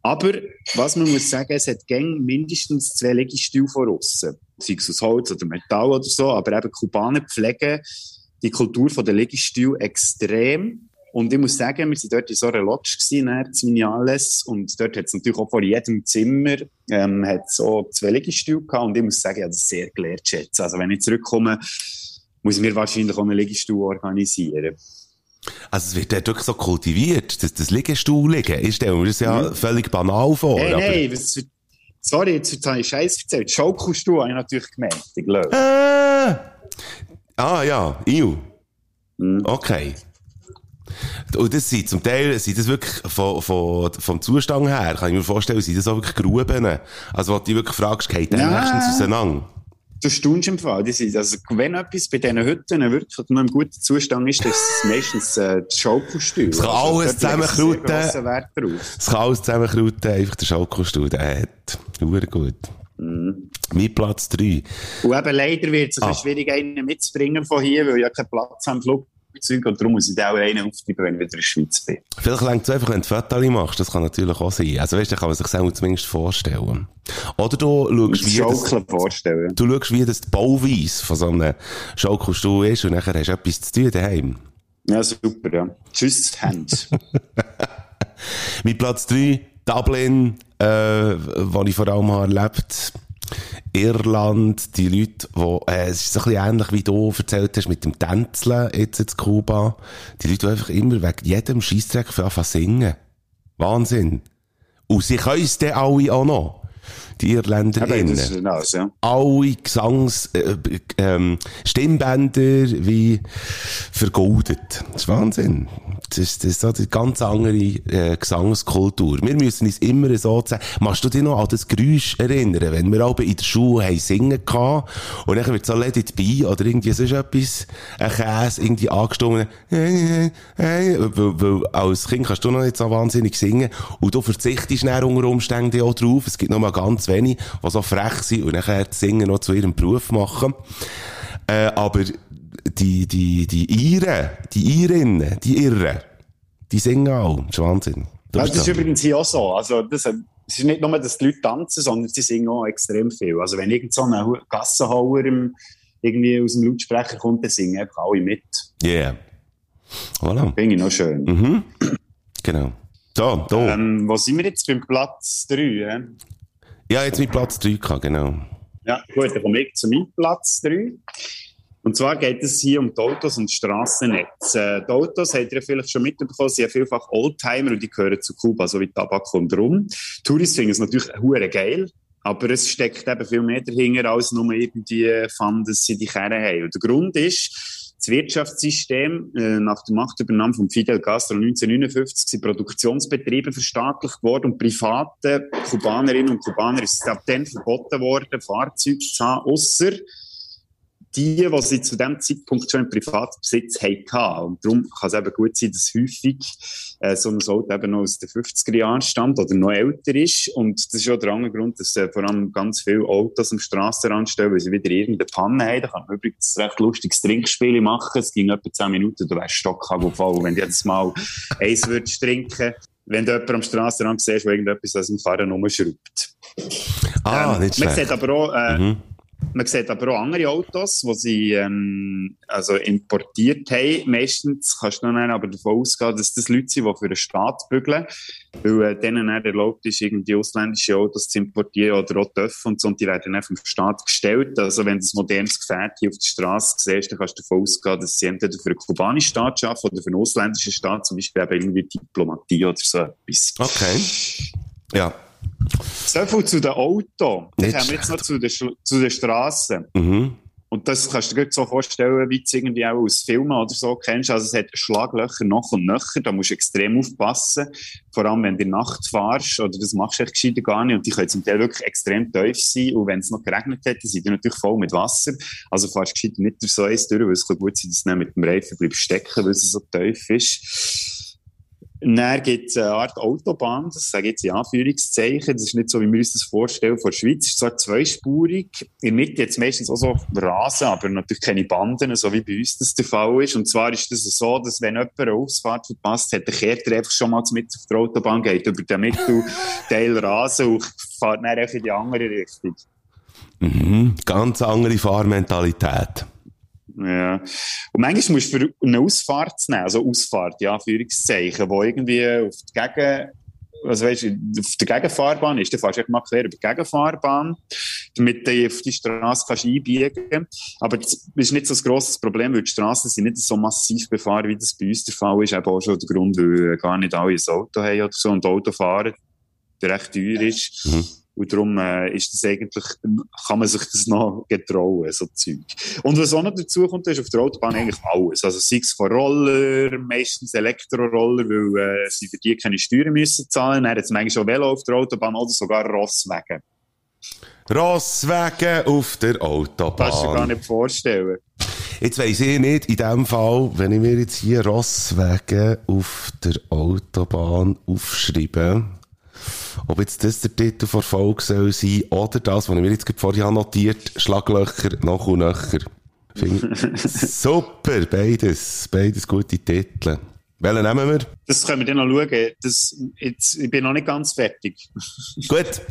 [SPEAKER 5] Aber, was man muss sagen, es hat gäng mindestens zwei Liegestühle von aussen. Sei es aus Holz oder Metall oder so, aber eben Kubaner pflegen die Kultur der Liegestühle extrem. Und ich muss sagen, wir sind dort in so einer Lodge gewesen, Vinales, und dort hat es natürlich auch vor jedem Zimmer, ähm, hat so zwei Liegestühle gehabt, und ich muss sagen, ich habe das sehr gelernt schätzen. Also wenn ich zurückkomme, muss ich mir wahrscheinlich auch einen Liegestuhl organisieren.
[SPEAKER 2] Also es wird dort wirklich so kultiviert, dass das Liegestuhl liegen. Ich stelle mir das ja mhm. völlig banal vor.
[SPEAKER 5] Hey, nein, was, sorry, jetzt habe ich Scheiß erzählt. Schaukelstuhl habe ich natürlich gemeint, ich glaube.
[SPEAKER 2] Äh, ah ja, Iu. Mhm. Okay. Und das sind zum Teil, sind das wirklich von, von, vom Zustand her, kann ich mir vorstellen, sind das auch wirklich Gruben. Also, wo du dich wirklich fragst, geht der ja. meistens auseinander?
[SPEAKER 5] Du staunst im Fall. Die sind, also, wenn etwas bei diesen Hütten wirklich noch im guten Zustand ist, dann ist es meistens äh, das Schaukelstuhl.
[SPEAKER 2] Es kann also, alles zusammenkrauten. Es kann alles zusammenkrauten, einfach der Schaukelstuhl, der hat. Gut. Mhm. Mein Platz 3.
[SPEAKER 5] Und eben leider wird es ah. schwierig, einen mitzubringen von hier, weil ich ja keinen Platz am Flug Flugzeug und darum muss ich auch einen auftreiben, wenn ich wieder in der Schweiz bin.
[SPEAKER 2] Vielleicht längt es einfach, wenn du Fotos machst, das kann natürlich auch sein. Also weißt du, kann man sich selber zumindest vorstellen. Oder du schaust, wie das,
[SPEAKER 5] vorstellen.
[SPEAKER 2] du schaust, wie das die Bauweise von so einem Schaukelstuhl ist und nachher hast du etwas zu tun daheim.
[SPEAKER 5] Ja, super, ja. Tschüss, Hand.
[SPEAKER 2] Mein Platz 3, Dublin, äh, wo ich vor allem erlebt habe Irland, die Leute, wo, äh, es ist so ein bisschen ähnlich, wie du erzählt hast, mit dem Tänzeln jetzt in Kuba. Die Leute, die einfach immer wegen jedem Scheissdreck anfangen singen. Wahnsinn. Und sie können es dann alle auch noch. Die Irländer ja.
[SPEAKER 5] Nice, ja.
[SPEAKER 2] Alle Gesangs, äh, ähm, Stimmbänder wie vergoldet. Das ist Wahnsinn. Das ist, das ist so eine ganz andere äh, Gesangskultur. Wir müssen uns immer so sagen, machst du dich noch an das Geräusch erinnern, wenn wir alle in der Schule haben singen gehabt und dann wird so Let It Be oder irgendwie sonst etwas, ein Käse irgendwie angestimmt, weil, weil als Kind kannst du noch nicht so wahnsinnig singen und du verzichtest dann unter Umständen auch drauf. Es gibt noch mal ganz wenig, die so frech sind und nachher Singen noch zu ihrem Beruf machen. Äh, aber die, die, die Iren, die Irinnen, die Irren, die singen auch. Das ist Wahnsinn.
[SPEAKER 5] Das, das ist übrigens hier auch so. Also, das, es ist nicht nur, dass die Leute tanzen, sondern sie singen auch extrem viel. Also, wenn irgend so ein Gassenhauer im, irgendwie aus dem Lautsprecher kommt, dann singen einfach alle mit.
[SPEAKER 2] Yeah. Voilà.
[SPEAKER 5] Finde ich noch schön.
[SPEAKER 2] Mhm. Genau. So, da.
[SPEAKER 5] Ähm, wo sind wir jetzt? Beim Platz 3, hä?
[SPEAKER 2] Ja, jetzt mit Platz 3 gehabt, genau.
[SPEAKER 5] Ja, gut, dann komme ich zu meinem Platz 3. Und zwar geht es hier um die Autos und das Strassennetz. Äh, die Autos, habt ihr vielleicht schon mitbekommen, sind ja vielfach Oldtimer und die gehören zu Kuba, so wie Tabak und Rum. Touristen finden es natürlich hure geil, aber es steckt eben viel mehr dahinter, als nur irgendwie fanden, dass sie die Kerne haben. Und der Grund ist, das Wirtschaftssystem äh, nach der Machtübernahme von Fidel Castro 1959 sind Produktionsbetriebe verstaatlicht worden und private Kubanerinnen und Kubaner ist es ab dann verboten worden, Fahrzeuge zu haben, ausser die, die sie zu dem Zeitpunkt schon im Privatbesitz hatten. Und darum kann es eben gut sein, dass häufig äh, so ein Auto eben noch aus den 50er Jahren stammt oder noch älter ist. Und das ist auch der andere Grund, dass äh, vor allem ganz viele Autos am Strassenrand stehen, weil sie wieder irgendeine Panne haben. Da kann man übrigens recht lustiges Trinkspiel machen. Es ging etwa 10 Minuten, du wärst stockhagelvoll. Wenn du jetzt mal eins würdest trinken, wenn du jemanden am Strassenrand siehst, der irgendetwas aus dem Fahren rumschraubt.
[SPEAKER 2] Ah,
[SPEAKER 5] Ähm,
[SPEAKER 2] nicht
[SPEAKER 5] Man
[SPEAKER 2] schlecht.
[SPEAKER 5] sieht aber auch, äh,
[SPEAKER 2] Mhm.
[SPEAKER 5] Man sieht aber auch andere Autos, die sie ähm, also importiert haben. Meistens kannst du dann aber davon ausgehen, dass das Leute sind, die für den Staat bügeln, weil äh, denen dann erlaubt ist, irgendwie ausländische Autos zu importieren oder auch TÜV und so, und die werden dann vom Staat gestellt. Also wenn du ein modernes Gefährt hier auf der Straße siehst, dann kannst du davon ausgehen, dass sie entweder für einen kubanischen Staat arbeiten oder für einen ausländischen Staat, zum Beispiel eben irgendwie Diplomatie oder so etwas.
[SPEAKER 2] Okay. Ja.
[SPEAKER 5] So viel zu den Autos.
[SPEAKER 2] Nicht
[SPEAKER 5] kommen jetzt noch zu den, zu den Strassen.
[SPEAKER 2] Mhm.
[SPEAKER 5] Und das kannst du dir gut so vorstellen, wie du es irgendwie auch aus Filmen oder so kennst. Also es hat Schlaglöcher noch und nöcher, da musst du extrem aufpassen. Vor allem, wenn du in der Nacht fahrst, oder das machst du echt gescheiter gar nicht. Und die können zum Teil wirklich extrem tief sein. Und wenn es noch geregnet hat, sind die natürlich voll mit Wasser. Also fahrst du gescheiter nicht durch so eins durch, weil es kann gut sein, dass du mit dem Reifen bleibst stecken, weil es so tief ist. Dann gibt es eine Art Autobahn, das sage ich jetzt in Anführungszeichen. Das ist nicht so, wie wir uns das vorstellen von der Schweiz. Es ist zwar zweispurig, in der Mitte jetzt meistens auch so Rasen, aber natürlich keine Banden, so wie bei uns das der Fall ist. Und zwar ist das so, dass wenn jemand eine Ausfahrt verpasst hat, dann kehrt er einfach schon mal mit auf die Autobahn, geht über den Mittelteil Rasen und fährt dann einfach in die andere Richtung.
[SPEAKER 2] Mhm. Ganz andere Fahrmentalität.
[SPEAKER 5] Ja. Und manchmal musst du für eine Ausfahrt nehmen, also Ausfahrt, ja, Führungszeichen, wo irgendwie auf die Gegen, also weißt auf der Gegenfahrbahn ist, dann fährst du mal quer über die Gegenfahrbahn, damit du auf die Straße kannst einbiegen Aber das ist nicht so ein grosses Problem, weil die Straßen sind nicht so massiv befahren, wie das bei uns der Fall ist. Eben auch schon der Grund, weil gar nicht alle ein Auto haben oder so und Autofahren recht teuer ist.
[SPEAKER 2] Mhm.
[SPEAKER 5] Und darum äh, ist das eigentlich, kann man sich das noch getrauen, so Zeug. Und was auch noch dazu kommt, ist auf der Autobahn eigentlich alles. Also sei es von Roller, meistens Elektroroller, weil äh, sie für die keine Steuern müssen zahlen. Dann hat es manchmal auch Velo auf der Autobahn oder sogar Rosswegen.
[SPEAKER 2] Rosswegen auf der
[SPEAKER 5] Kannst du dir gar
[SPEAKER 2] Autobahn.
[SPEAKER 5] nicht vorstellen.
[SPEAKER 2] Jetzt weiss ich nicht, in dem Fall, wenn ich mir jetzt hier Rosswegen auf der Autobahn aufschreibe, ob jetzt das der Titel der Folge soll sein oder das, was ich mir jetzt vorher notiert Schlaglöcher noch und nöcher. Super, beides. Beides gute Titel. Welchen nehmen wir?
[SPEAKER 5] Das können wir dann noch schauen. Das, jetzt, ich bin noch nicht ganz fertig.
[SPEAKER 2] Gut.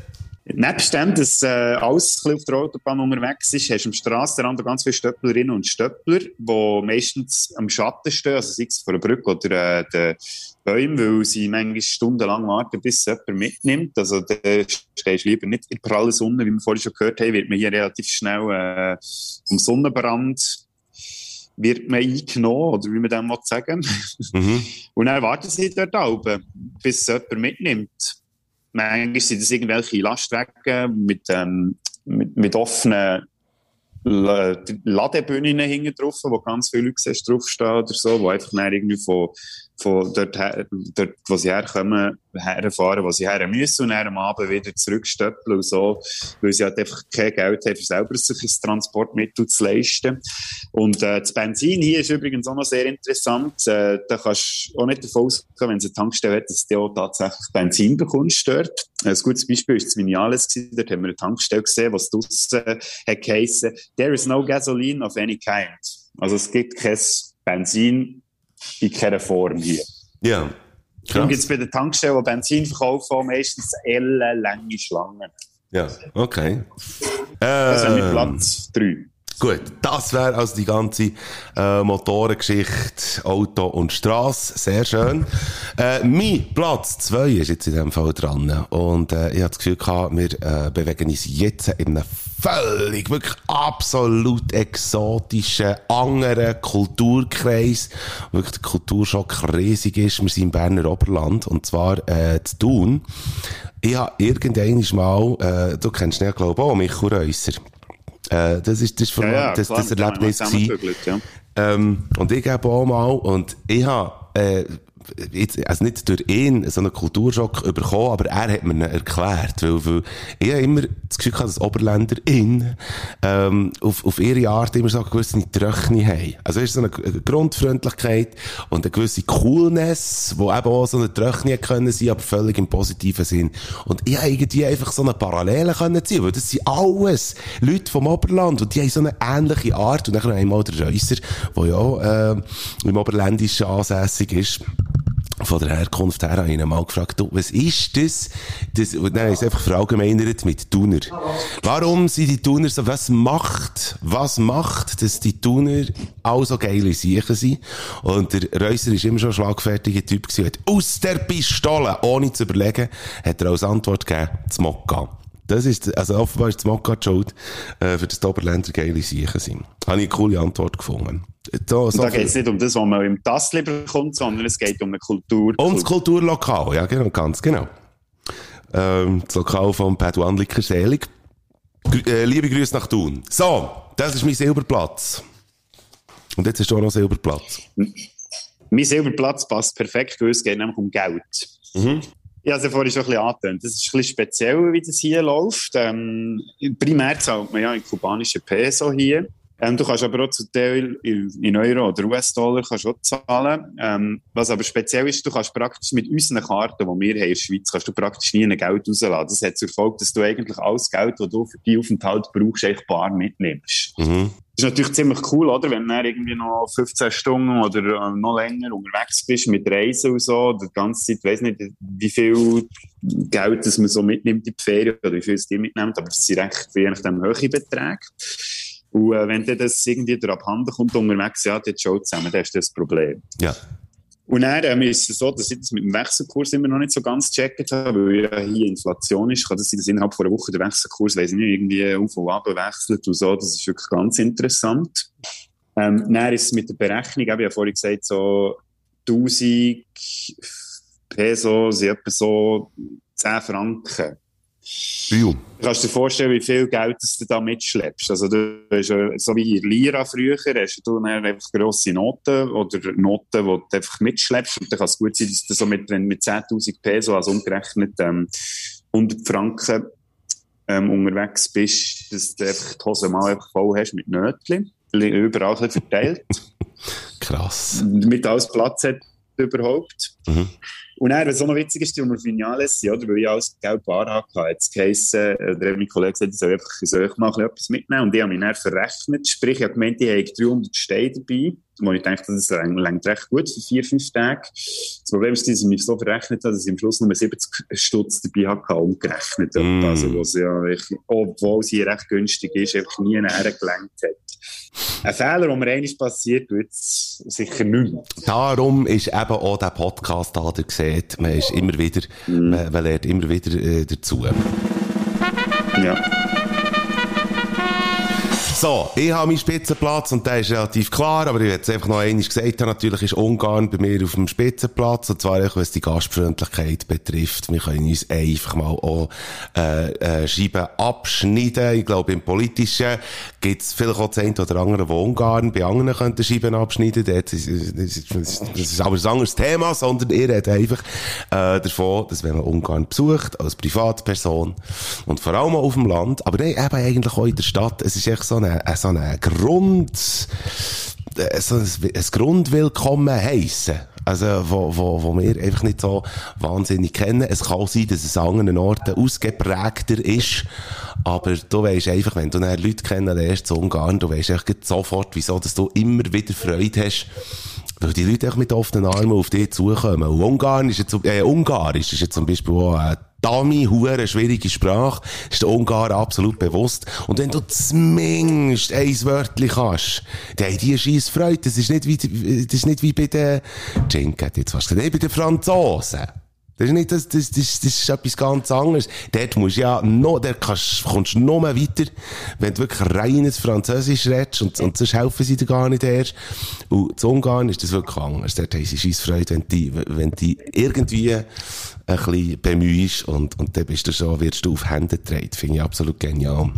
[SPEAKER 5] Nebst dem, dass äh, alles ein auf der Autobahn unterwegs ist, hast du am Strassenrand ganz viele Stöpplerinnen und Stöppler, die meistens am Schatten stehen, also sei es vor der Brücke oder äh, den Bäumen, weil sie manchmal stundenlang warten, bis jemand mitnimmt. Also da stehst du lieber nicht in prallen Sonne, wie wir vorhin schon gehört haben, wird man hier relativ schnell äh, vom Sonnenbrand wird man eingenommen, oder wie man dem mal sagen
[SPEAKER 2] Mhm.
[SPEAKER 5] Und dann warten sie dort oben, bis jemand mitnimmt. Manchmal sind das irgendwelche Lastwagen mit, ähm, mit, mit offenen La- Ladebühnen hinten drauf, wo ganz viele Leute siehst, draufstehen oder so, die einfach dann irgendwie von, von dort, her, dort, wo sie herkommen, herfahren, wo sie her müssen und dann am Abend wieder zurückstöppeln und so, weil sie halt einfach kein Geld haben, für selber sich ein Transportmittel zu leisten. Und äh, das Benzin hier ist übrigens auch noch sehr interessant. Äh, da kannst du auch nicht davon ausgehen, wenn es eine Tankstelle hat, dass du auch tatsächlich Benzin bekommst dort. Ein gutes Beispiel war das Vinales. Dort haben wir eine Tankstelle gesehen, was draussen hat geheissen, «There is no gasoline of any kind». Also es gibt kein Benzin in keiner Form hier.
[SPEAKER 2] Ja.
[SPEAKER 5] Darum gibt es bei den Tankstellen, die Benzin verkaufen, meistens ellenlange Schlangen.
[SPEAKER 2] Ja, okay.
[SPEAKER 5] Das ist mein
[SPEAKER 2] Ähm,
[SPEAKER 5] Platz 3.
[SPEAKER 2] Gut, das wäre also die ganze äh, Motorengeschichte, Auto und Straße. Sehr schön. Äh, mein Platz zwei ist jetzt in dem Fall dran. Und äh, ich habe das Gefühl gehabt, wir äh, bewegen uns jetzt in einem völlig, wirklich absolut exotischen, anderen Kulturkreis. Wirklich der Kulturschock riesig ist. Wir sind im Berner Oberland. Und zwar äh, zu Thun. Ich habe irgendwann mal, äh, du kennst ihn ja, glaube ich, auch, Michael Reusser. Äh, das ist das,
[SPEAKER 5] Ja, ja,
[SPEAKER 2] das,
[SPEAKER 5] klar,
[SPEAKER 2] das
[SPEAKER 5] wir
[SPEAKER 2] Erlebnis gewesen.
[SPEAKER 5] ja.
[SPEAKER 2] Ähm, und ich habe auch mal, und ich habe, äh, jetzt, also nicht durch ihn so einen Kulturschock bekommen, aber er hat mir ihn erklärt, weil, weil ich habe immer das Gefühl gehabt, dass Oberländer in, ähm, auf, auf ihre Art immer so eine gewisse Tröchne haben. Also es ist so eine Grundfreundlichkeit und eine gewisse Coolness, wo eben auch so eine Tröchne können sein, aber völlig im positiven Sinn. Und ich habe irgendwie einfach so eine Parallele können ziehen, weil das sind alles Leute vom Oberland und die haben so eine ähnliche Art und dann einmal der Reusser, der ja auch, äh, im Oberländischen ansässig ist, von der Herkunft her habe ich ihn mal gefragt, du, was ist das? das und dann habe ich es einfach verallgemeinert mit Thuner. Warum sind die Thuner so, was macht, was macht, dass die Thuner auch so geile Siechen sind? Und der Reusser ist immer schon ein schlagfertiger Typ gewesen, hat aus der Pistole, ohne zu überlegen, hat er als Antwort gegeben, das Mokka. Das ist, also offenbar ist das Mokka Schuld, äh, für das die Oberländer geile Siechen sind. Habe ich eine coole Antwort gefunden. Da,
[SPEAKER 5] Und
[SPEAKER 2] so
[SPEAKER 5] da geht es nicht um das, was man im Tassli bekommt, sondern es geht um eine Kultur.
[SPEAKER 2] Und das Kulturlokal, ja, genau, ganz genau. Ähm, das Lokal von Paduan Licker Selig. Äh, liebe Grüße nach Thun. So, das ist mein Silberplatz. Und jetzt hast du auch noch Silberplatz.
[SPEAKER 5] Mein Silberplatz passt perfekt, weil es geht nämlich um Geld.
[SPEAKER 2] Mhm.
[SPEAKER 5] Ich habe vorhin schon ein bisschen angetönt. Das ist ein bisschen speziell, wie das hier läuft. Ähm, primär zahlt man ja in kubanischen Peso hier. Ähm, du kannst aber auch zu Teil in, Euro oder US-Dollar zahlen. Ähm, was aber speziell ist, du kannst praktisch mit unseren Karten, die wir haben in der Schweiz, kannst du praktisch nie ein Geld rausladen. Das hat zur Folge, dass du eigentlich alles Geld, das du für die Aufenthalt brauchst, eigentlich bar mitnimmst.
[SPEAKER 2] Mhm.
[SPEAKER 5] Ist natürlich ziemlich cool, oder? Wenn du irgendwie noch 15 Stunden oder äh, noch länger unterwegs bist mit Reisen und so, die ganze Zeit, weiss nicht, wie viel Geld das man so mitnimmt in die Ferien oder wie viel es die mitnimmt, aber es sind recht, je nachdem, hohe Beträge. Und äh, wenn dir das irgendwie abhanden kommt unterwegs, ja, dann schon zusammen, dann ist das Problem.
[SPEAKER 2] Ja.
[SPEAKER 5] Und dann ähm, ist es so, dass ich das mit dem Wechselkurs immer noch nicht so ganz gecheckt habe, weil ja hier Inflation ist. Kann das sein, dass innerhalb von einer Woche der Wechselkurs, weiss ich nicht, irgendwie auf und ab wechselt und so. Das ist wirklich ganz interessant. Ähm, dann ist es mit der Berechnung, ich habe ja vorhin gesagt, so 1000 Peso sind etwa so 10 Franken.
[SPEAKER 2] Bio.
[SPEAKER 5] Du kannst dir vorstellen, wie viel Geld das du da mitschleppst. Also, du hast, so wie in Lira früher, hast du dann einfach grosse Noten oder Noten, die du einfach mitschleppst. Und dann kann es gut sein, dass du so mit, wenn mit 10.000 Peso, also umgerechnet, ähm, 100 Franken, ähm, unterwegs bist, dass du einfach die Hose mal einfach voll hast mit Nötchen. Überall ein verteilt.
[SPEAKER 2] Krass.
[SPEAKER 5] damit alles Platz hat überhaupt.
[SPEAKER 2] Mhm.
[SPEAKER 5] Und dann, was auch noch witzig ist, die wir Finales sind, oder? Weil ich alles Geld bar hatte, hat es geheissen, äh, der hat mein Kollege gesagt, ich soll einfach, ich mal ein bisschen etwas mitnehmen. Und ich habe mich dann verrechnet. Sprich, ich habe gemeint, ich habe 300 Steine dabei. Wo ich dachte, das längt recht gut für vier, fünf Tage. Das Problem ist, dass ich mich so verrechnet habe, dass ich am Schluss nur 70 Stutz dabei hatte, umgerechnet.
[SPEAKER 2] Mm.
[SPEAKER 5] Also, was ja, wirklich, obwohl sie recht günstig ist, einfach nie näher gelenkt hat. Ein Fehler, der mir einmal passiert, wird es sicher nicht mehr.
[SPEAKER 2] Darum ist eben auch der Podcast da, der sieht, man ist immer wieder, man, man lernt immer wieder äh, dazu.
[SPEAKER 5] Ja.
[SPEAKER 2] So, ich habe meinen Spitzenplatz und der ist relativ klar, aber ich werde es einfach noch einmal gesagt haben, natürlich ist Ungarn bei mir auf dem Spitzenplatz und zwar auch, was die Gastfreundlichkeit betrifft. Wir können uns einfach mal auch äh, äh, Scheiben abschneiden. Ich glaube, im Politischen gibt es vielleicht auch eine oder andere, wo Ungarn bei anderen könnten Scheiben abschneiden. Das ist, das ist, das ist aber ein anderes Thema, sondern ihr redet einfach äh, davon, dass wenn man Ungarn besucht, als Privatperson und vor allem auch auf dem Land, aber nein, eben eigentlich auch in der Stadt, es ist echt so eine, so eine Grund, äh, so ein, ein Grundwillkommen heissen. Also, wo, wo, wo wir einfach nicht so wahnsinnig kennen. Es kann auch sein, dass es an anderen Orten ausgeprägter ist. Aber du weisst einfach, wenn du dann Leute kennenlernst zu Ungarn, du weisst echt sofort, wieso, dass du immer wieder Freude hast. Weil die Leute echt mit offenen Armen auf dich zukommen. Und Ungarn ist jetzt, äh, Ungarisch ist jetzt zum Beispiel auch, äh, Dummy, hure schwierige Sprache. Ist den Ungarn absolut bewusst. Und wenn du zumindest ein Wörtchen kannst, dann haben die scheiß Freude. Das ist nicht wie, das ist nicht wie bei den, Jink hat jetzt fast gesagt, bei den Franzosen. Das ist nicht, das, das, das, das ist etwas ganz anderes. Dort musst du ja noch, der kannst, kommst du noch mehr weiter, wenn du wirklich reines Französisch redest und, und sonst helfen sie dir gar nicht erst. Und zu Ungarn ist das wirklich anders. Dort haben sie scheiß Freude, wenn die, wenn die irgendwie ein bisschen bemühst und, und dann bist du schon, wirst du auf Hände getreten. Finde ich absolut genial.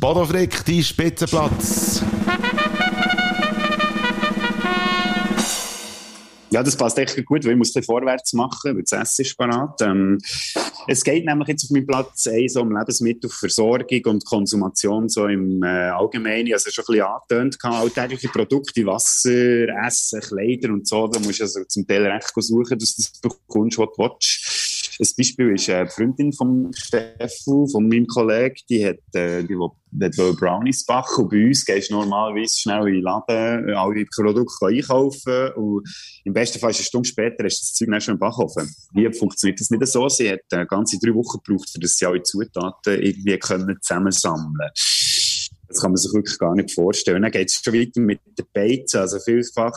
[SPEAKER 2] Bodo Frick, dein Spitzenplatz.
[SPEAKER 5] Ja, das passt echt gut, weil ich muss ein vorwärts machen, weil das Essen ist parat. Ähm, es geht nämlich jetzt auf meinem Platz 1 um Lebensmittelversorgung und Konsumation so im äh, Allgemeinen. Also schon ein bisschen angetönt, alltägliche Produkte, Wasser, Essen, Kleider und so, da musst du also zum Teil recht suchen, dass du das bekommst, was du willst. Ein Beispiel ist eine Freundin von Steffu, von meinem Kollegen, die hat, äh, die will Brownies backen und bei uns gehst du normalerweise schnell in den Laden, äh, alle Produkte einkaufen und im besten Fall ist eine Stunde später hast du das Zeug dann schon im Backofen. Hier funktioniert das nicht so. Sie hat äh, ganze drei Wochen gebraucht, das sie alle Zutaten irgendwie können zusammensammeln das kann man sich wirklich gar nicht vorstellen. Dann geht es schon weiter mit den Beizen. Also vielfach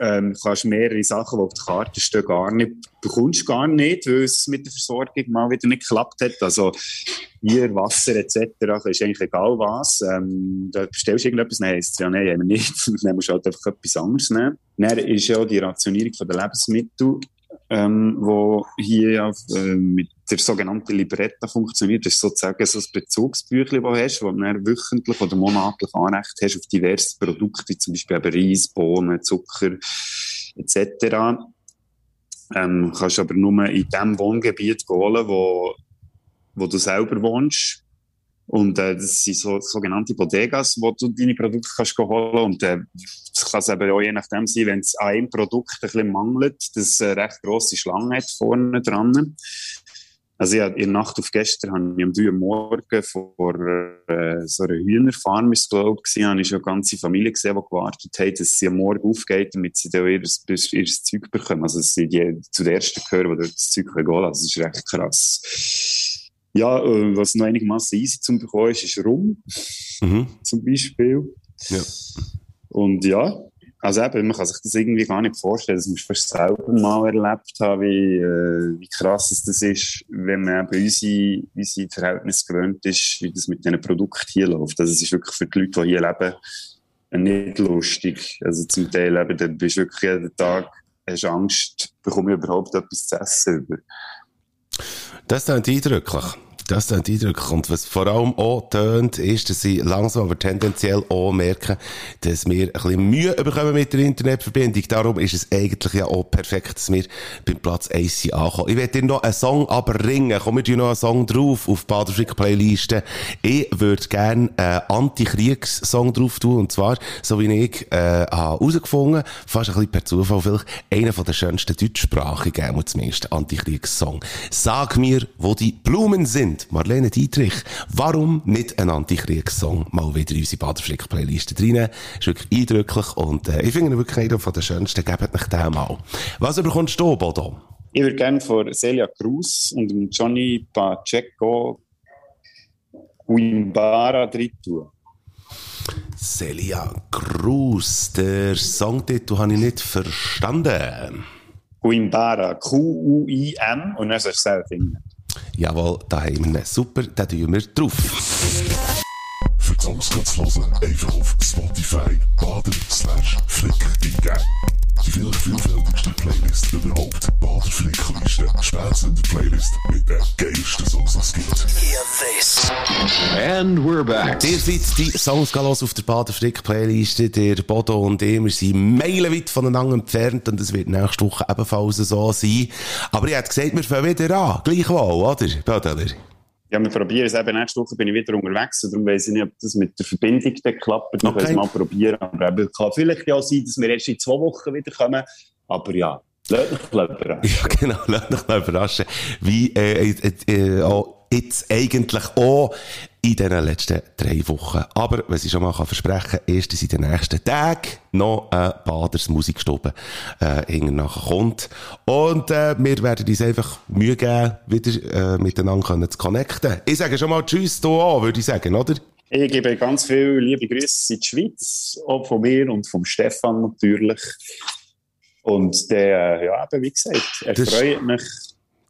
[SPEAKER 5] ähm, kannst mehrere Sachen, die auf der Karte stehen, gar nicht, bekommst gar nicht, weil es mit der Versorgung mal wieder nicht geklappt hat. Also Bier, Wasser etc. ist eigentlich egal was. Ähm, da bestellst du irgendetwas, nein, ist ja nein, nicht. dann musst du halt einfach etwas anderes nehmen. Dann ist ja die Rationierung der Lebensmittel ähm, wo hier ja, äh, mit der sogenannten Libretta funktioniert. Das ist sozusagen so ein Bezugsbüchlein, das du hast, wo du dann wöchentlich oder monatlich Anrecht hast auf diverse Produkte, zum Beispiel Reis, Bohnen, Zucker etc. Ähm, kannst aber nur in dem Wohngebiet holen, wo, wo du selber wohnst. Und äh, das sind so sogenannte Bodegas, wo du deine Produkte kannst holen und äh, das kann eben auch je nachdem sein, wenn es an einem Produkt ein bisschen mangelt, dass eine recht grosse Schlange hat vorne dran. Also ja, in der Nacht auf gestern habe ich am 3 Uhr morgen vor äh, so einer Hühnerfarm, ist glaube ich, habe ich schon eine ganze Familie gesehen, die gewartet hat, dass sie am Morgen aufgeht, damit sie dann ihr, ihr Zeug bekommen. Also dass sie die, zu der ersten gehören, die das Zeug holen können. Also das ist recht krass. Ja, äh, was noch einigermaßen easy zu bekommen ist, ist Rum. Mhm. Zum Beispiel. Ja. Und ja, also eben, man kann sich das irgendwie gar nicht vorstellen. Das musst du fast selber mal erlebt haben, wie, äh, wie krass das ist, wenn man eben unsere, unsere Verhältnisse gewöhnt ist, wie das mit diesen Produkten hier läuft. Also es ist wirklich für die Leute, die hier leben, nicht lustig. Also zum Teil eben, dann bist du wirklich jeden Tag, hast Angst, bekomme ich überhaupt etwas zu essen.
[SPEAKER 2] Das ist eindrücklich. Das ist eindrücklich. Und was vor allem auch tönt, ist, dass sie langsam aber tendenziell auch merken, dass wir ein bisschen Mühe bekommen mit der Internetverbindung. Darum ist es eigentlich ja auch perfekt, dass wir beim Platz 1 sind ankommen. Ich werde dir noch einen Song aber ringen. Kommen wir noch einen Song drauf auf Baderfrick Playliste. Ich würde gerne einen Anti-Kriegs-Song drauf tun. Und zwar, so wie ich, äh, herausgefunden, fast ein bisschen per Zufall vielleicht, einer den schönsten deutschsprachigen, zumindest Anti-Kriegs-Song. Sag mir, wo die Blumen sind sind. Marlene Dietrich. Warum nicht ein Antikriegssong mal wieder in unsere Baderflick-Playliste rein? Ist wirklich eindrücklich und äh, ich finde ihn wirklich einer von den schönsten. Gebt euch den mal. Was bekommst du, Bodo?
[SPEAKER 5] Ich würde gerne von Celia Cruz und Johnny Pacheco Wimbara drin tun.
[SPEAKER 2] Celia Cruz, der Songtitel habe ich nicht verstanden.
[SPEAKER 5] Wimbara, Q-U-I-M und dann sollst du selber finden.
[SPEAKER 2] Jawohl, da haben wir einen. Super, den tun wir drauf.
[SPEAKER 3] Für die Songs zu hören, einfach auf Spotify baden slash flick eingeben. Die vielleicht vielfältigste Playlist überhaupt. Baderflickliste. Spätzle Playlist mit den geilsten Songs, die es gibt. Hear this.
[SPEAKER 8] And we're back.
[SPEAKER 2] Ihr seid die Songs los auf der Baderflick-Playliste. Der Bodo und ich, wir sind meilenweit voneinander entfernt und es wird nächste Woche ebenfalls so sein. Aber ich hätte gesagt, wir fangen wieder an. Gleichwohl, oder? Bodo,
[SPEAKER 5] ja, wir probieren es eben. Nächste Woche bin ich wieder unterwegs. Darum weiß ich nicht, ob das mit der Verbindung dann klappt. Wir okay. können es mal probieren. Aber eben, kann vielleicht ja sein, dass wir erst in zwei Wochen wieder kommen. Aber ja, lasst mich überraschen.
[SPEAKER 2] Ja, genau. Lasst mich überraschen. Wie, äh, äh, äh, oh, jetzt eigentlich auch in den letzten drei Wochen. Aber, was ich schon mal versprechen kann, ist, dass in den nächsten Tagen noch ein Baders Musikstube äh, nachher kommt. Und äh, wir werden uns einfach Mühe geben, wieder äh, miteinander können zu connecten. Ich sage schon mal Tschüss hier an, würde ich sagen, oder?
[SPEAKER 5] Ich gebe ganz viele liebe Grüße in die Schweiz, auch von mir und vom Stefan natürlich. Und der, ja, eben, wie gesagt, er freut mich.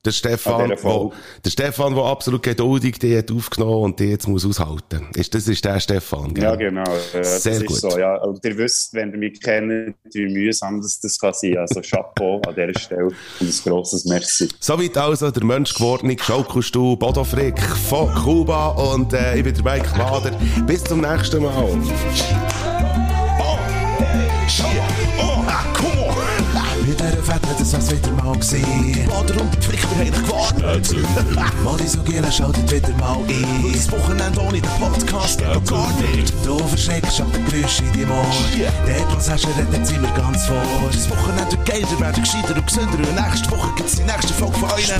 [SPEAKER 2] Der Stefan, wo, der Stefan, der absolut geduldig die hat aufgenommen und die jetzt muss aushalten. Ist, das ist der Stefan, gell?
[SPEAKER 5] Ja, genau. Äh, das
[SPEAKER 2] Sehr
[SPEAKER 5] ist
[SPEAKER 2] gut.
[SPEAKER 5] so, ja. Und ihr wisst, wenn ihr mich kennt, wie mühsam das, das kann sein. Also Chapeau an dieser Stelle und ein grosses Merci.
[SPEAKER 2] Soweit also der menschgewordene Schaukelstuhl Bodo Frick von Kuba und äh, ich bin der Mike Wader. Bis zum nächsten Mal.
[SPEAKER 9] Das wieder mal gewesen. Bader und Frick, wir haben dich gewarnt. Modi so gerne schaltet wieder mal ein. Das Wochenende ohne den Podcast gar nicht. Du verschreckst ab den Geräusch in die Ohren. Der Platz hast du redet sind wir ganz vor. Das Wochenende wird geiler, werden gescheiter und gesünder. Und nächste Woche gibt's die nächste Folge von euch.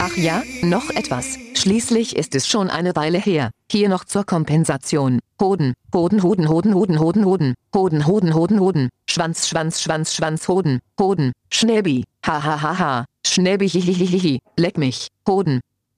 [SPEAKER 1] Ach ja, noch etwas. Schließlich ist es schon eine Weile her. Hier noch zur Kompensation. Hoden, Hoden, Hoden, Hoden, Hoden, Hoden, Hoden, Hoden, Hoden, Hoden, Hoden, Schwanz, Schwanz, Schwanz, Schwanz, Hoden, Hoden, Schnäbi, ha ha ha ha, Schnäbi, hihihihi, leck mich, Hoden,